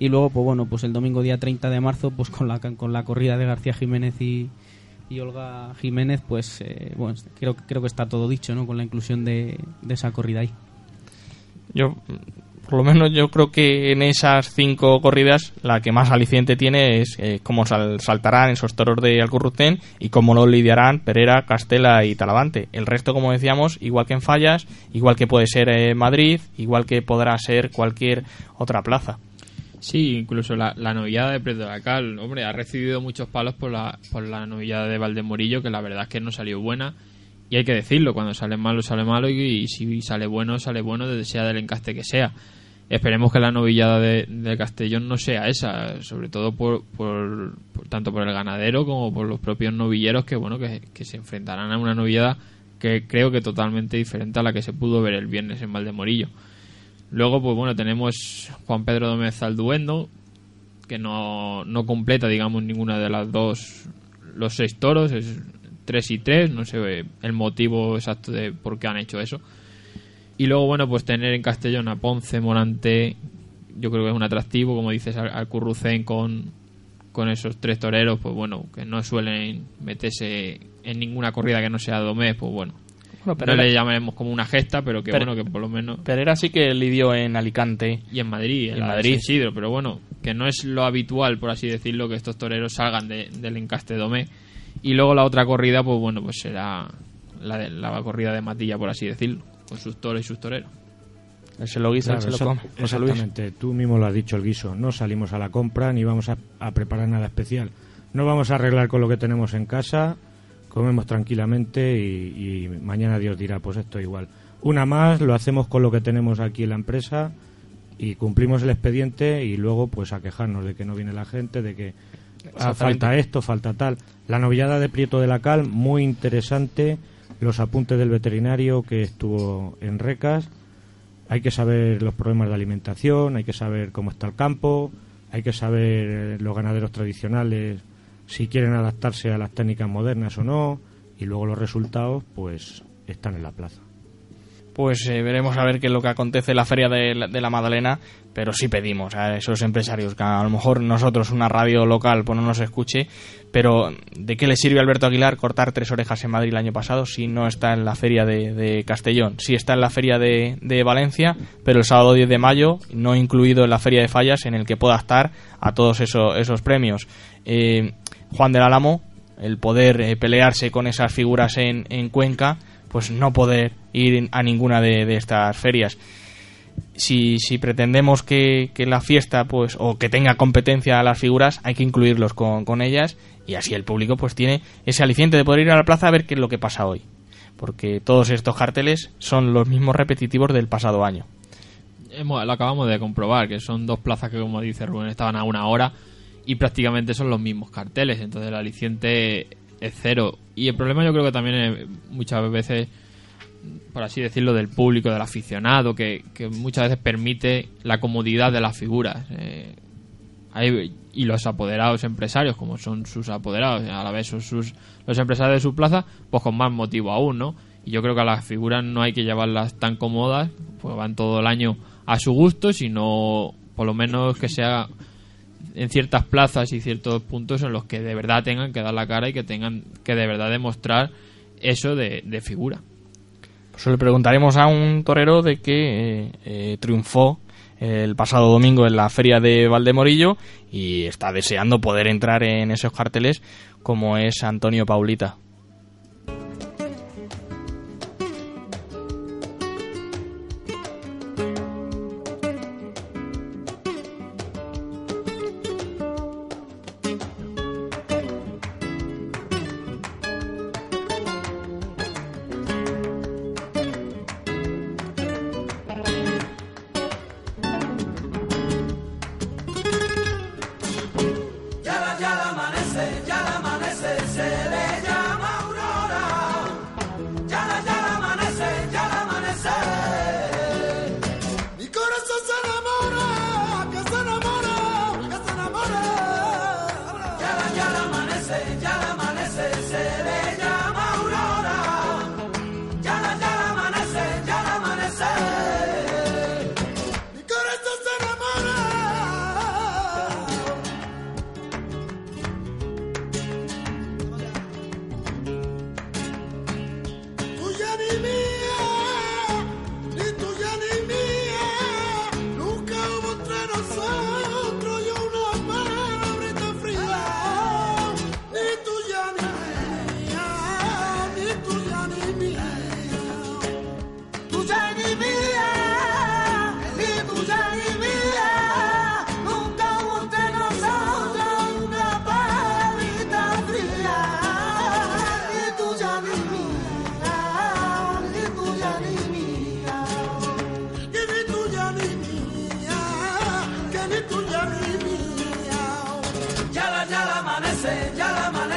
Y luego, pues bueno, pues el domingo día 30 de marzo, pues con la, con la corrida de García Jiménez y, y Olga Jiménez, pues eh, bueno, creo, creo que está todo dicho, ¿no? Con la inclusión de, esa corrida ahí. Yo, por lo menos yo creo que en esas cinco corridas la que más aliciente tiene es eh, cómo sal- saltarán esos toros de Alcurrucén y cómo lo lidiarán Pereira, Castela y Talavante. El resto, como decíamos, igual que en Fallas, igual que puede ser eh, Madrid, igual que podrá ser cualquier otra plaza. Sí, incluso la, la novillada de Prieto de la Cal, hombre, ha recibido muchos palos por la, por la novillada de Valdemorillo, que la verdad es que no salió buena. Y hay que decirlo, cuando sale malo, sale malo, y, si sale bueno, sale bueno, desde sea del encaste que sea. Esperemos que la novillada de, Castellón no sea esa, sobre todo por, por, por- tanto por el ganadero como por los propios novilleros que bueno que, que se enfrentarán a una novillada que creo que totalmente diferente a la que se pudo ver el viernes en Valdemorillo. Luego, pues bueno, tenemos Juan Pedro Domez Alduendo, que no, no completa, digamos, ninguna de las dos, los seis toros, es tres y tres, no sé el motivo exacto de por qué han hecho eso. Y luego, bueno, pues tener en Castellón a Ponce, Morante, yo creo que es un atractivo, como dices, al, Currucén con, con esos tres toreros, pues bueno, que no suelen meterse en ninguna corrida que no sea Domés, pues bueno. No Pereira- le llamaremos como una gesta, pero que Pere- bueno, que por lo menos... Pereira sí que lidió en Alicante. Y en Madrid, en, en Madrid. Isidro, pero bueno, que no es lo habitual, por así decirlo, que estos toreros salgan de- del encaste Domé. Y luego la otra corrida, pues bueno, pues será la, de- la corrida de Matilla, por así decirlo, con sus toros y sus toreros. Él se lo guisa, él Claro, se lo come. Luis. Exactamente, tú mismo lo has dicho, el guiso. No salimos a la compra ni vamos a, a preparar nada especial. No vamos a arreglar con lo que tenemos en casa, comemos tranquilamente y, y mañana Dios dirá, pues esto igual. Una más, lo hacemos con lo que tenemos aquí en la empresa y cumplimos el expediente y luego pues a quejarnos de que no viene la gente, de que ah, falta esto, falta tal. La novillada de Prieto de la Cal, muy interesante. Los apuntes del veterinario que estuvo en Recas. Hay que saber los problemas de alimentación, hay que saber cómo está el campo, hay que saber eh, los ganaderos tradicionales si quieren adaptarse a las técnicas modernas o no y luego los resultados pues están en la plaza. Pues eh, veremos a ver qué es lo que acontece en la Feria de la, de la Magdalena, pero sí pedimos a esos empresarios que a lo mejor nosotros, una radio local, pues no nos escuche, pero ¿de qué le sirve a Alberto Aguilar cortar tres orejas en Madrid el año pasado si no está en la Feria de, de Castellón? Sí está en la Feria de, de Valencia, pero el sábado 10 de mayo, no incluido en la Feria de Fallas, en el que pueda estar a todos esos, esos premios. Eh, Juan del Álamo, el poder eh, pelearse con esas figuras en, en Cuenca, pues no poder ir a ninguna de, estas ferias. Si, si pretendemos que, que la fiesta, pues, o que tenga competencia a las figuras, hay que incluirlos con, con ellas y así el público pues tiene ese aliciente de poder ir a la plaza a ver qué es lo que pasa hoy. Porque todos estos carteles son los mismos repetitivos del pasado año. Lo acabamos de comprobar, que son dos plazas que, como dice Rubén, estaban a una hora y prácticamente son los mismos carteles. Entonces el aliciente es cero. Y el problema yo creo que también es muchas veces, por así decirlo, del público, del aficionado, que, que muchas veces permite la comodidad de las figuras. Eh, y los apoderados empresarios, como son sus apoderados, a la vez son sus, los empresarios de su plaza, pues con más motivo aún, ¿no? Y yo creo que a las figuras no hay que llevarlas tan cómodas, pues van todo el año a su gusto, sino por lo menos que sea en ciertas plazas y ciertos puntos en los que de verdad tengan que dar la cara y que tengan que de verdad demostrar eso de, figura. Pues le preguntaremos a un torero de que eh, eh, triunfó el pasado domingo en la feria de Valdemorillo y está deseando poder entrar en esos carteles como es Antonio Paulita.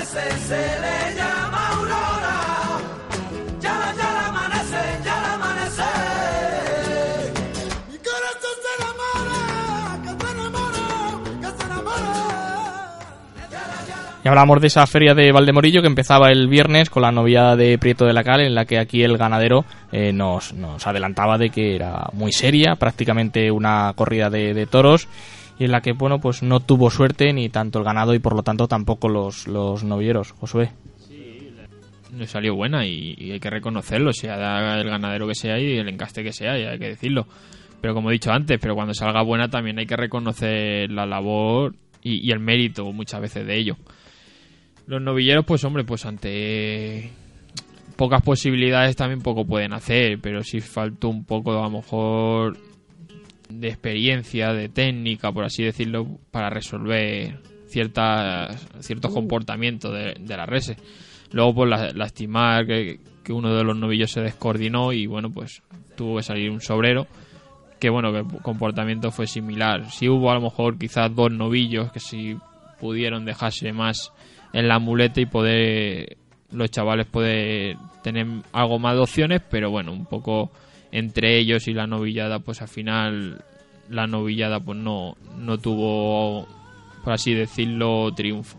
Amanece, se le llama aurora. Ya la, ya la amanece, ya la amanece. Mi corazón se enamora, que se enamora, que se enamora. Y hablamos de esa feria de Valdemorillo que empezaba el viernes con la novia de Prieto de la Cal, en la que aquí el ganadero eh, nos, nos adelantaba de que era muy seria, prácticamente una corrida de, de toros, y en la que bueno pues no tuvo suerte ni tanto el ganado y por lo tanto tampoco los, los novilleros. Josué. le salió buena y, hay que reconocerlo, sea el ganadero que sea y el encaste que sea, y hay que decirlo. Pero como he dicho antes, pero cuando salga buena también hay que reconocer la labor y, y el mérito muchas veces de ello. Los novilleros, pues hombre, pues ante pocas posibilidades también poco pueden hacer, pero sí faltó un poco a lo mejor de experiencia, de técnica, por así decirlo, para resolver ciertas ciertos comportamientos de, de las reses. Luego, pues la- lastimar que, que uno de los novillos se descoordinó y bueno, pues tuvo que salir un sobrero. Que bueno, que el comportamiento fue similar. Si hubo a lo mejor quizás dos novillos que si pudieron dejarse más en la muleta y poder los chavales poder tener algo más de opciones, pero bueno, un poco entre ellos y la novillada, pues al final la novillada pues no, no tuvo, por así decirlo, triunfo.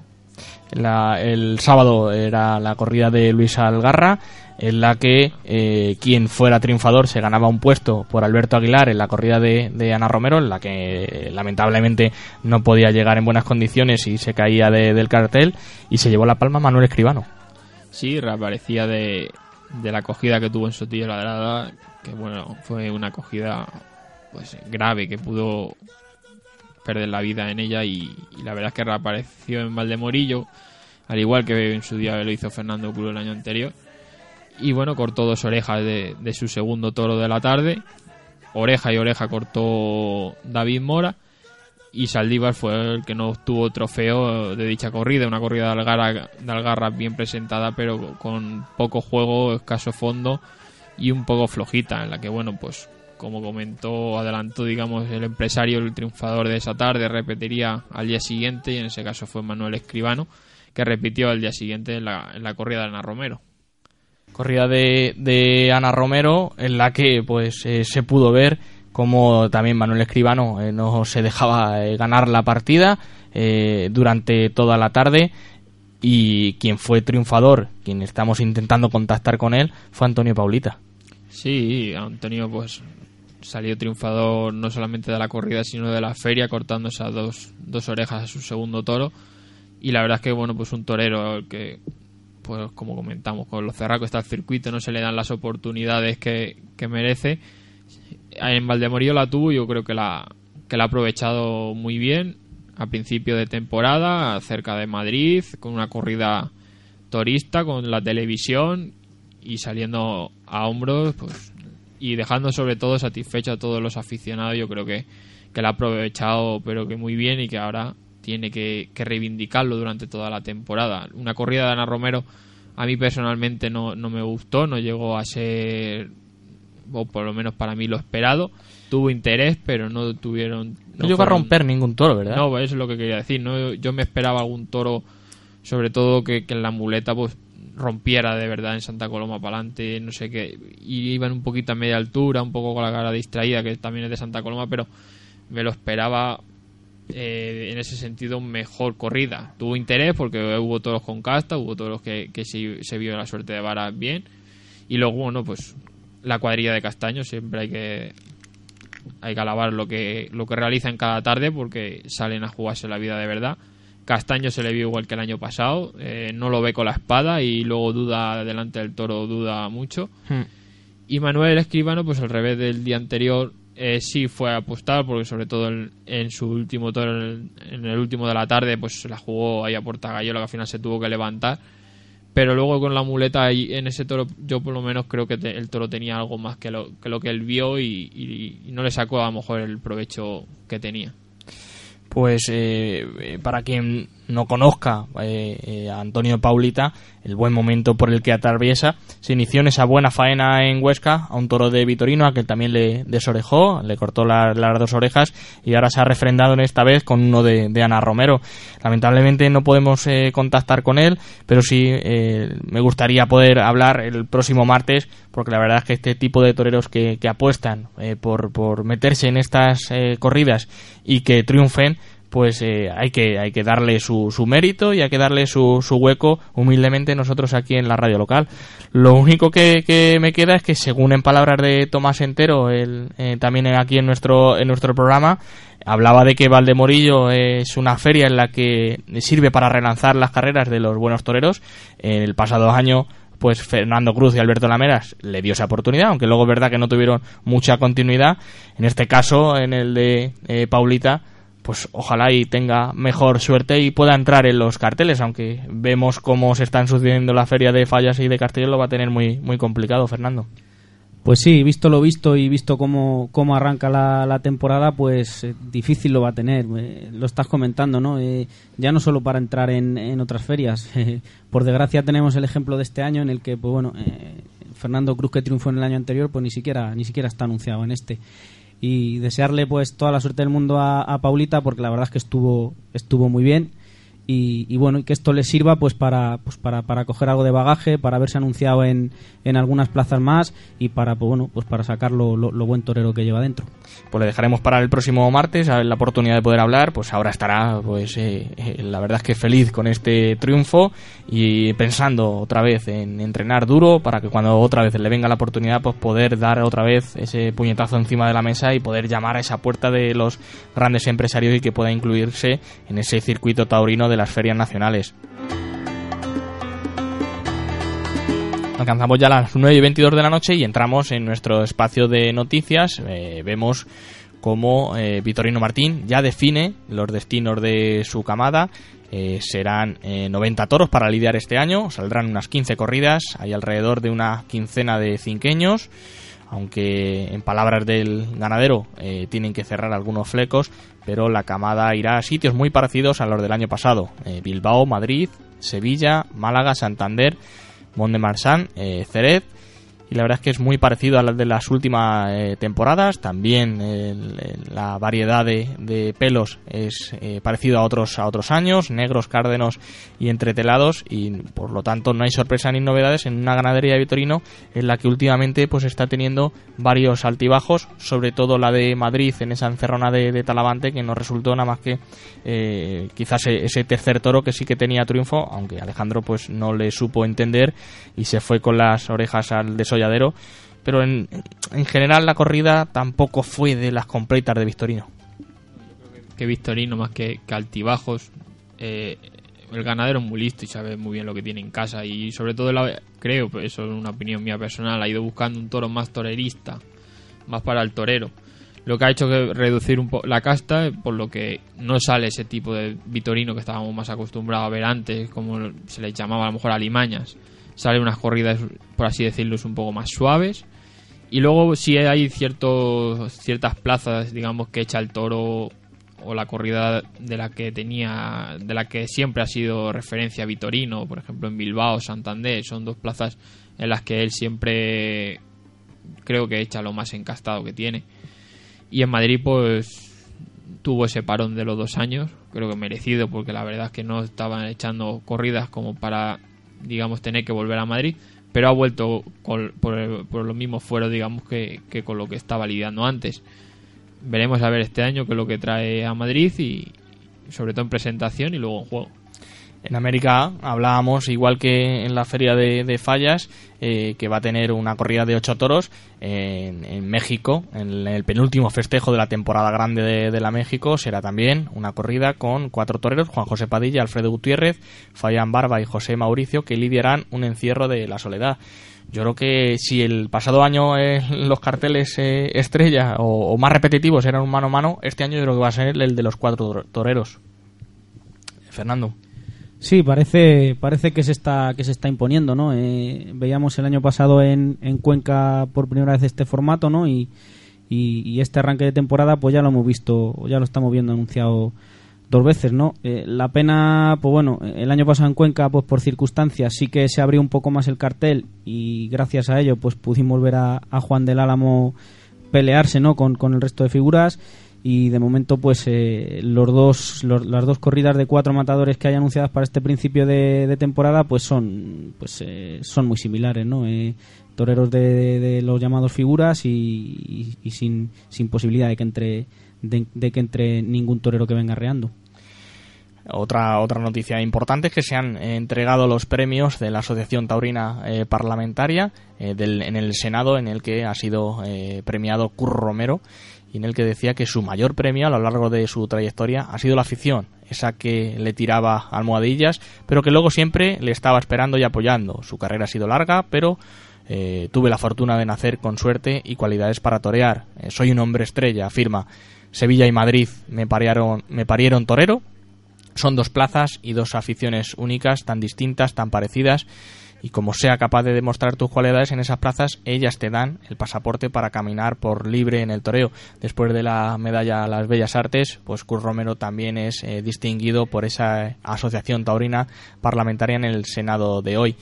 La- el sábado era la corrida de Luis Algarra, en la que eh, quien fuera triunfador se ganaba un puesto por Alberto Aguilar en la corrida de, de Ana Romero, en la que eh, lamentablemente no podía llegar en buenas condiciones y se caía de- del cartel, y se llevó la palma Manuel Escribano. Sí, reaparecía de, de la acogida que tuvo en Sotillo Ladrada, que bueno, fue una acogida pues grave que pudo perder la vida en ella y, la verdad es que reapareció en Valdemorillo, al igual que en su día lo hizo Fernando Culo el año anterior. Y bueno, cortó dos orejas de, de su segundo toro de la tarde. Oreja y oreja cortó David Mora. Y Saldívar fue el que no obtuvo trofeo de dicha corrida. Una corrida de Algarra, de Algarra bien presentada, pero con poco juego, escaso fondo y un poco flojita. En la que, bueno, pues como comentó, adelantó, digamos, el empresario, el triunfador de esa tarde, repetiría al día siguiente. Y en ese caso fue Manuel Escribano, que repitió al día siguiente en la, la corrida de Ana Romero. corrida de, de Ana Romero en la que pues eh, se pudo ver como también Manuel Escribano eh, no se dejaba eh, ganar la partida durante toda la tarde y quien fue triunfador, quien estamos intentando contactar con él, fue Antonio Paulita. Sí, Antonio pues salió triunfador no solamente de la corrida sino de la feria cortando esas dos, dos orejas a su segundo toro. Y la verdad es que bueno pues un torero que pues como comentamos con los cerracos está el circuito no se le dan las oportunidades que, que merece. En Valdemorillo la tuvo yo creo que la que la ha aprovechado muy bien a principio de temporada cerca de Madrid con una corrida torista con la televisión y saliendo a hombros pues y dejando sobre todo satisfecho a todos los aficionados yo creo que, que la ha aprovechado pero que muy bien y que ahora tiene que, que reivindicarlo durante toda la temporada. Una corrida de Ana Romero a mí personalmente no, no me gustó no llegó a ser o por lo menos para mí lo esperado tuvo interés pero no tuvieron No, llegó a romper ningún toro, ¿verdad? no, eso es lo que quería decir. ¿no? Yo me esperaba algún toro, sobre todo que, que en la muleta pues rompiera de verdad en Santa Coloma para adelante, no sé qué. Y iban un poquito a media altura, un poco con la cara distraída, que también es de Santa Coloma, pero me lo esperaba eh, en ese sentido mejor corrida. Tuvo interés porque hubo toros con casta, hubo toros que, que sí se vio la suerte de vara bien. Y luego, bueno, pues la cuadrilla de castaños siempre hay que hay que alabar lo que lo que realizan cada tarde porque salen a jugarse la vida de verdad. Castaño se le vio igual que el año pasado, eh, no lo ve con la espada y luego duda delante del toro, duda mucho. Hmm. Y Manuel Escribano, pues al revés del día anterior, eh, sí fue a apostar, porque sobre todo en, en su último toro, en el, en el último de la tarde, pues se la jugó ahí a Puerta Gallola, que al final se tuvo que levantar. Pero luego con la muleta ahí, en ese toro, yo por lo menos creo que el toro tenía algo más que lo que, lo que él vio y, y- y no le sacó a lo mejor el provecho que tenía. Pues eh, eh, para quien no conozca eh, eh, a Antonio Paulita el buen momento por el que atraviesa, se inició en esa buena faena en Huesca a un toro de Vitorino a que también le desorejó, le cortó la- las dos orejas y ahora se ha refrendado en esta vez con uno de, Ana Romero. Lamentablemente no podemos eh, contactar con él, pero sí eh, me gustaría poder hablar el próximo martes porque la verdad es que este tipo de toreros que, que apuestan por, por meterse en estas corridas y que triunfen, pues eh, hay que hay que darle su, su mérito y hay que darle su, su hueco humildemente nosotros aquí en la radio local. Lo único que, que me queda es que según en palabras de Tomás Entero, el, eh, también aquí en nuestro en nuestro programa hablaba de que Valdemorillo es una feria en la que sirve para relanzar las carreras de los buenos toreros. En el pasado año pues Fernando Cruz y Alberto Lameras le dio esa oportunidad, aunque luego es verdad que no tuvieron mucha continuidad. En este caso, en el de eh, Paulita, pues ojalá y tenga mejor suerte y pueda entrar en los carteles, aunque vemos cómo se están sucediendo la feria de fallas y de carteles, lo va a tener muy, muy complicado, Fernando. Pues sí, visto lo visto y visto cómo, cómo arranca la, temporada, pues eh, difícil lo va a tener. Eh, lo estás comentando, ¿no? Eh, ya no solo para entrar en, en otras ferias. por desgracia tenemos el ejemplo de este año en el que, pues bueno, eh, Fernando Cruz que triunfó en el año anterior, pues ni siquiera, ni siquiera está anunciado en este. Y desearle pues toda la suerte del mundo a, Paulita porque la verdad es que estuvo, estuvo muy bien. Y, bueno, y que esto le sirva pues para, pues para, para coger algo de bagaje, para haberse anunciado en, en algunas plazas más y para pues bueno, pues para sacar lo- lo buen torero que lleva dentro. Pues le dejaremos para el próximo martes, la oportunidad de poder hablar, pues ahora estará, pues eh, eh, la verdad es que feliz con este triunfo y pensando otra vez en entrenar duro para que cuando otra vez le venga la oportunidad, pues poder dar otra vez ese puñetazo encima de la mesa y poder llamar a esa puerta de los grandes empresarios y que pueda incluirse en ese circuito taurino de las ferias nacionales. Alcanzamos ya las 9 y 22 de la noche y entramos en nuestro espacio de noticias. Eh, vemos cómo eh, Vitorino Martín ya define los destinos de su camada. Eh, serán eh, 90 toros para lidiar este año. Saldrán unas 15 corridas. Hay alrededor de una quincena de cinqueños. Aunque en palabras del ganadero tienen que cerrar algunos flecos, pero la camada irá a sitios muy parecidos a los del año pasado. Bilbao, Madrid, Sevilla, Málaga, Santander, Mont de Marsan, eh. Y la verdad es que es muy parecido a las de las últimas eh, temporadas. También el- la variedad de, de pelos es eh, parecido a otros, a otros años, negros, cárdenos y entretelados. Y por lo tanto no hay sorpresa ni novedades en una ganadería de Vitorino en la que últimamente pues está teniendo varios altibajos, sobre todo la de Madrid en esa encerrona de, de Talavante que no resultó nada más que eh, quizás e- ese tercer toro que sí que tenía triunfo, aunque Alejandro pues no le supo entender y se fue con las orejas al Pero en, en general la corrida tampoco fue de las completas de Victorino. que Victorino más que, altibajos. Eh, el ganadero es muy listo y sabe muy bien lo que tiene en casa y sobre todo creo, pues eso es una opinión mía personal, ha ido buscando un toro más torerista, más para el torero. Lo que ha hecho que reducir un poco la casta, por lo que no sale ese tipo de Vitorino que estábamos más acostumbrados a ver antes, como se les llamaba a lo mejor alimañas. Salen unas corridas, por así decirlo, un poco más suaves. Y luego sí hay ciertos, ciertas plazas, digamos, que echa el toro o la corrida de la que tenía, de la que siempre ha sido referencia Vitorino, por ejemplo en Bilbao, Santander, son dos plazas en las que él siempre creo que echa lo más encastado que tiene. Y en Madrid pues tuvo ese parón de los dos años, creo que merecido porque la verdad es que no estaban echando corridas como para, digamos, tener que volver a Madrid, pero ha vuelto por, por los mismos fueros, digamos, que, que con lo que estaba lidiando antes. Veremos a ver este año qué es lo que trae a Madrid y sobre todo en presentación y luego en juego. En América hablábamos, igual que en la feria de, Fallas, eh, que va a tener una corrida de ocho toros en, México, en el penúltimo festejo de la temporada grande de, la México, será también una corrida con cuatro toreros, Juan José Padilla, Alfredo Gutiérrez, Fayán Barba y José Mauricio, que lidiarán un encierro de la soledad. Yo creo que si el pasado año eh, los carteles eh, estrella o, o más repetitivos eran un mano a mano, este año yo creo que va a ser el de los cuatro tor- toreros. Fernando. Sí, parece, parece que se está, que se está imponiendo, ¿no? Eh, veíamos el año pasado en, en Cuenca por primera vez este formato, ¿no? Y, y, este arranque de temporada, pues ya lo hemos visto, ya lo estamos viendo anunciado dos veces, ¿no? Eh, la pena, pues bueno, el año pasado en Cuenca, pues por circunstancias sí que se abrió un poco más el cartel y gracias a ello, pues pudimos ver a, a Juan del Álamo pelearse, ¿no? Con, con el resto de figuras y de momento, pues eh, los dos, las dos corridas de cuatro matadores que hay anunciadas para este principio de, temporada, pues son, pues eh, son muy similares, ¿no? Eh, toreros de, los llamados figuras y, sin, sin posibilidad de que entre de, que entre ningún torero que venga reando. Otra, otra noticia importante es que se han entregado los premios de la Asociación Taurina eh, Parlamentaria del- en el Senado, en el que ha sido premiado Curro Romero en el que decía que su mayor premio a lo largo de su trayectoria ha sido la afición, esa que le tiraba almohadillas, pero que luego siempre le estaba esperando y apoyando. Su carrera ha sido larga, pero eh, tuve la fortuna de nacer con suerte y cualidades para torear. Eh, soy un hombre estrella, afirma. Sevilla y Madrid me parieron, me parieron torero, son dos plazas y dos aficiones únicas, tan distintas, tan parecidas, y como sea capaz de demostrar tus cualidades en esas plazas, ellas te dan el pasaporte para caminar por libre en el toreo. Después de la medalla a las Bellas Artes, pues Cur Romero también es eh, distinguido por esa asociación taurina parlamentaria en el Senado de hoy.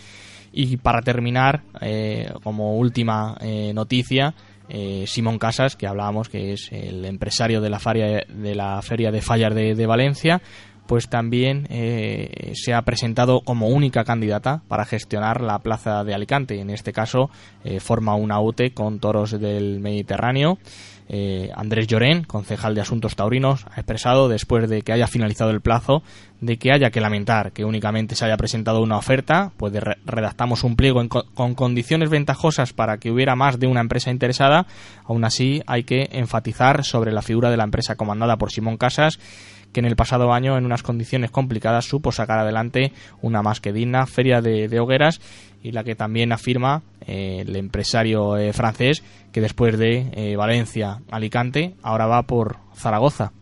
Y para terminar, eh, como última eh, noticia, eh, Simón Casas, que hablábamos que es el empresario de la feria de, la feria de Fallas de, de Valencia, pues también eh, se ha presentado como única candidata para gestionar la plaza de Alicante. En este caso, eh, forma una UTE con toros del Mediterráneo. Eh, Andrés Llorén, concejal de Asuntos Taurinos, ha expresado, después de que haya finalizado el plazo, de que haya que lamentar que únicamente se haya presentado una oferta, pues re- redactamos un pliego co- con condiciones ventajosas para que hubiera más de una empresa interesada. Aún así, hay que enfatizar sobre la figura de la empresa comandada por Simón Casas que en el pasado año, en unas condiciones complicadas, supo sacar adelante una más que digna feria de, hogueras y la que también afirma eh, el empresario eh, francés que después de eh, Valencia, Alicante, ahora va por Zaragoza.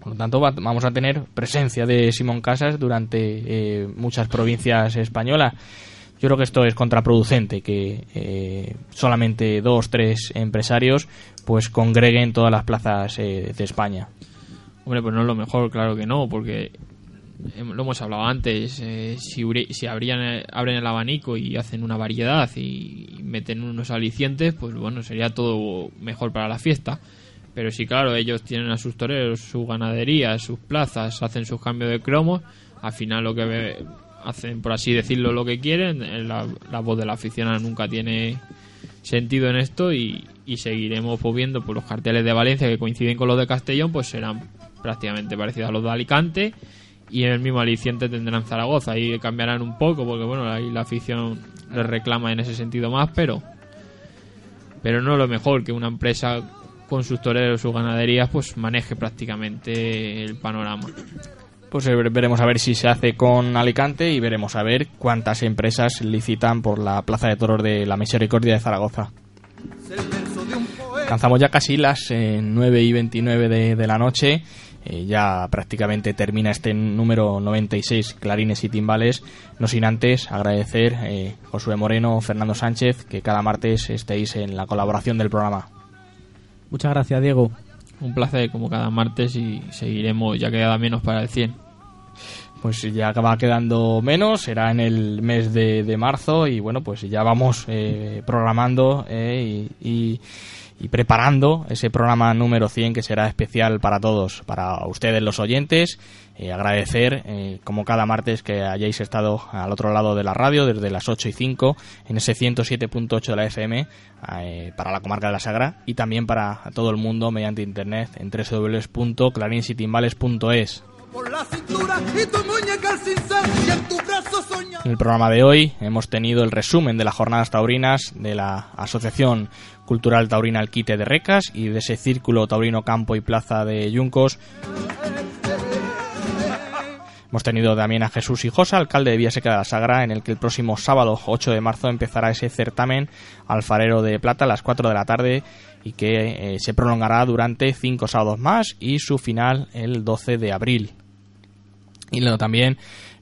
Por lo tanto, va- vamos a tener presencia de Simón Casas durante eh, muchas provincias españolas. Yo creo que esto es contraproducente, que solamente dos, tres empresarios pues congreguen todas las plazas de España. Hombre, pues no es lo mejor, claro que no, porque em, lo hemos hablado antes. eh, si si abrían, eh, abren el abanico y hacen una variedad y meten unos alicientes, pues bueno, sería todo mejor para la fiesta. Pero si, claro, ellos tienen a sus toreros, su ganadería, sus plazas, hacen sus cambios de cromos, al final lo que hacen, por así decirlo, lo que quieren, eh, la, la voz de la aficionada nunca tiene sentido en esto y, y seguiremos pues, viendo pues, los carteles de Valencia que coinciden con los de Castellón, pues serán prácticamente parecidos a los de Alicante y en el mismo aliciente tendrán Zaragoza. Ahí cambiarán un poco porque bueno, ahí la afición les reclama en ese sentido más, pero pero no lo mejor que una empresa con sus toreros, sus ganaderías, pues maneje prácticamente el panorama. Pues eh, veremos a ver si se hace con Alicante y veremos a ver cuántas empresas licitan por la Plaza de Toros de la Misericordia de Zaragoza. Alcanzamos ya casi las eh, 9 y 29 de, de la noche. Eh, ya prácticamente termina este número 96, Clarines y Timbales. No sin antes agradecer eh, Josué Moreno, Fernando Sánchez, que cada martes estéis en la colaboración del programa. Muchas gracias, Diego. Un placer como cada martes y seguiremos, ya queda menos para el 100. Pues ya va quedando menos, será en el mes de, de marzo y bueno, pues ya vamos eh, programando eh, y, y- y preparando ese programa número 100 que será especial para todos, para ustedes los oyentes. Eh, agradecer, eh, como cada martes, que hayáis estado al otro lado de la radio desde las 8 y 5 en ese 107.8 de la FM eh, para la comarca de la Sagra y también para todo el mundo mediante internet en www.clarinsitimbales.es. En el programa de hoy hemos tenido el resumen de las jornadas taurinas de la Asociación Cultural Taurina El Quite de Recas y de ese Círculo Taurino Campo y Plaza de Yuncos. Hemos tenido también a Jesús Hijosa, alcalde de Villaseca de la Sagra, en el que el próximo sábado 8 de marzo empezará ese certamen alfarero de plata a las 4 de la tarde y que eh, se prolongará durante 5 sábados más y su final el 12 de abril. Y luego también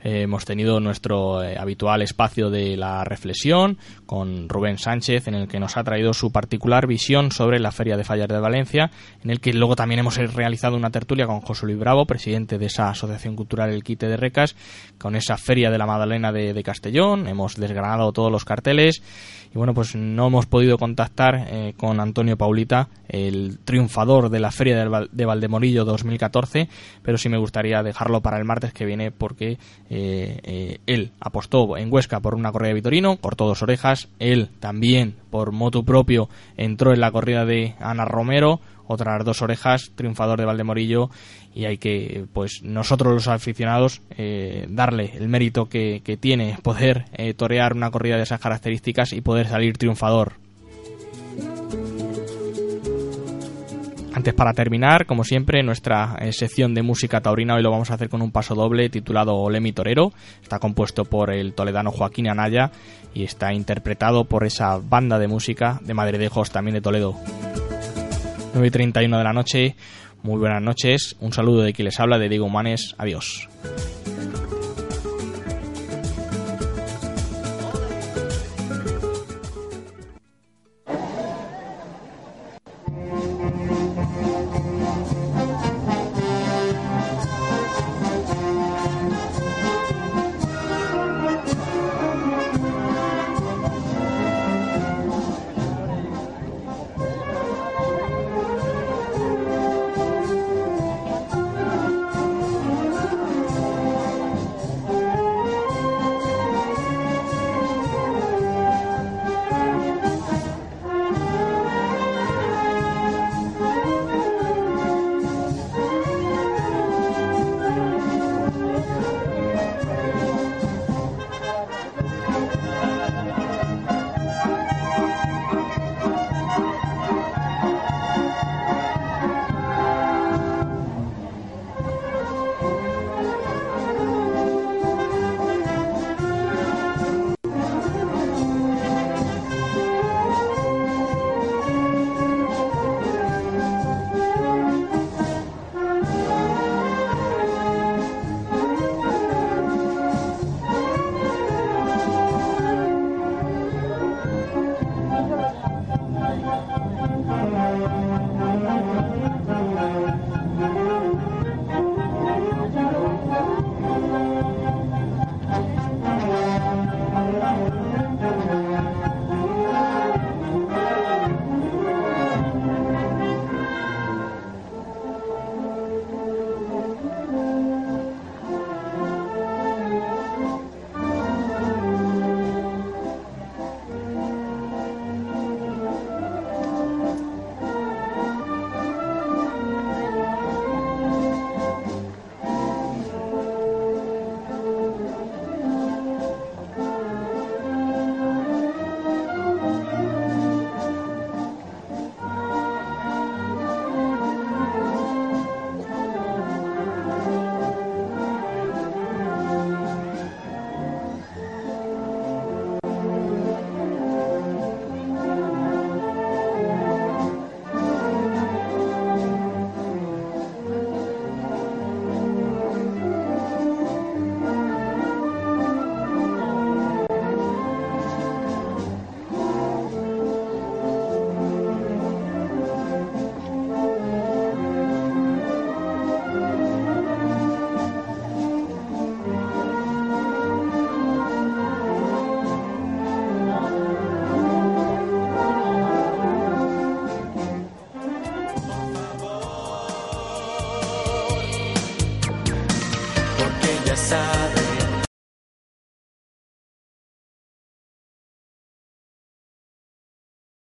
Eh, hemos tenido nuestro eh, habitual espacio de la reflexión con Rubén Sánchez, en el que nos ha traído su particular visión sobre la Feria de Fallas de Valencia, en el que luego también hemos realizado una tertulia con José Luis Bravo, presidente de esa Asociación Cultural El Quite de Recas, con esa Feria de la Magdalena de, de Castellón. Hemos desgranado todos los carteles y bueno, pues no hemos podido contactar eh, con Antonio Paulita, el triunfador de la Feria de, Val- de Valdemorillo 2014, pero sí me gustaría dejarlo para el martes que viene porque eh, eh, él apostó en Huesca por una corrida de Vitorino, cortó dos orejas, él también por motu propio entró en la corrida de Ana Romero, otras dos orejas, triunfador de Valdemorillo y hay que, pues nosotros los aficionados, eh, darle el mérito que, que tiene poder eh, torear una corrida de esas características y poder salir triunfador. Antes para terminar, como siempre, nuestra eh, sección de música taurina hoy lo vamos a hacer con un paso doble titulado Olemi Torero. Está compuesto por el toledano Joaquín Anaya y está interpretado por esa banda de música de Madridejos también de Toledo. 9 y 31 de la noche. Muy buenas noches. Un saludo de quien les habla, de Diego Humanes. Adiós.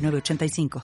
906985.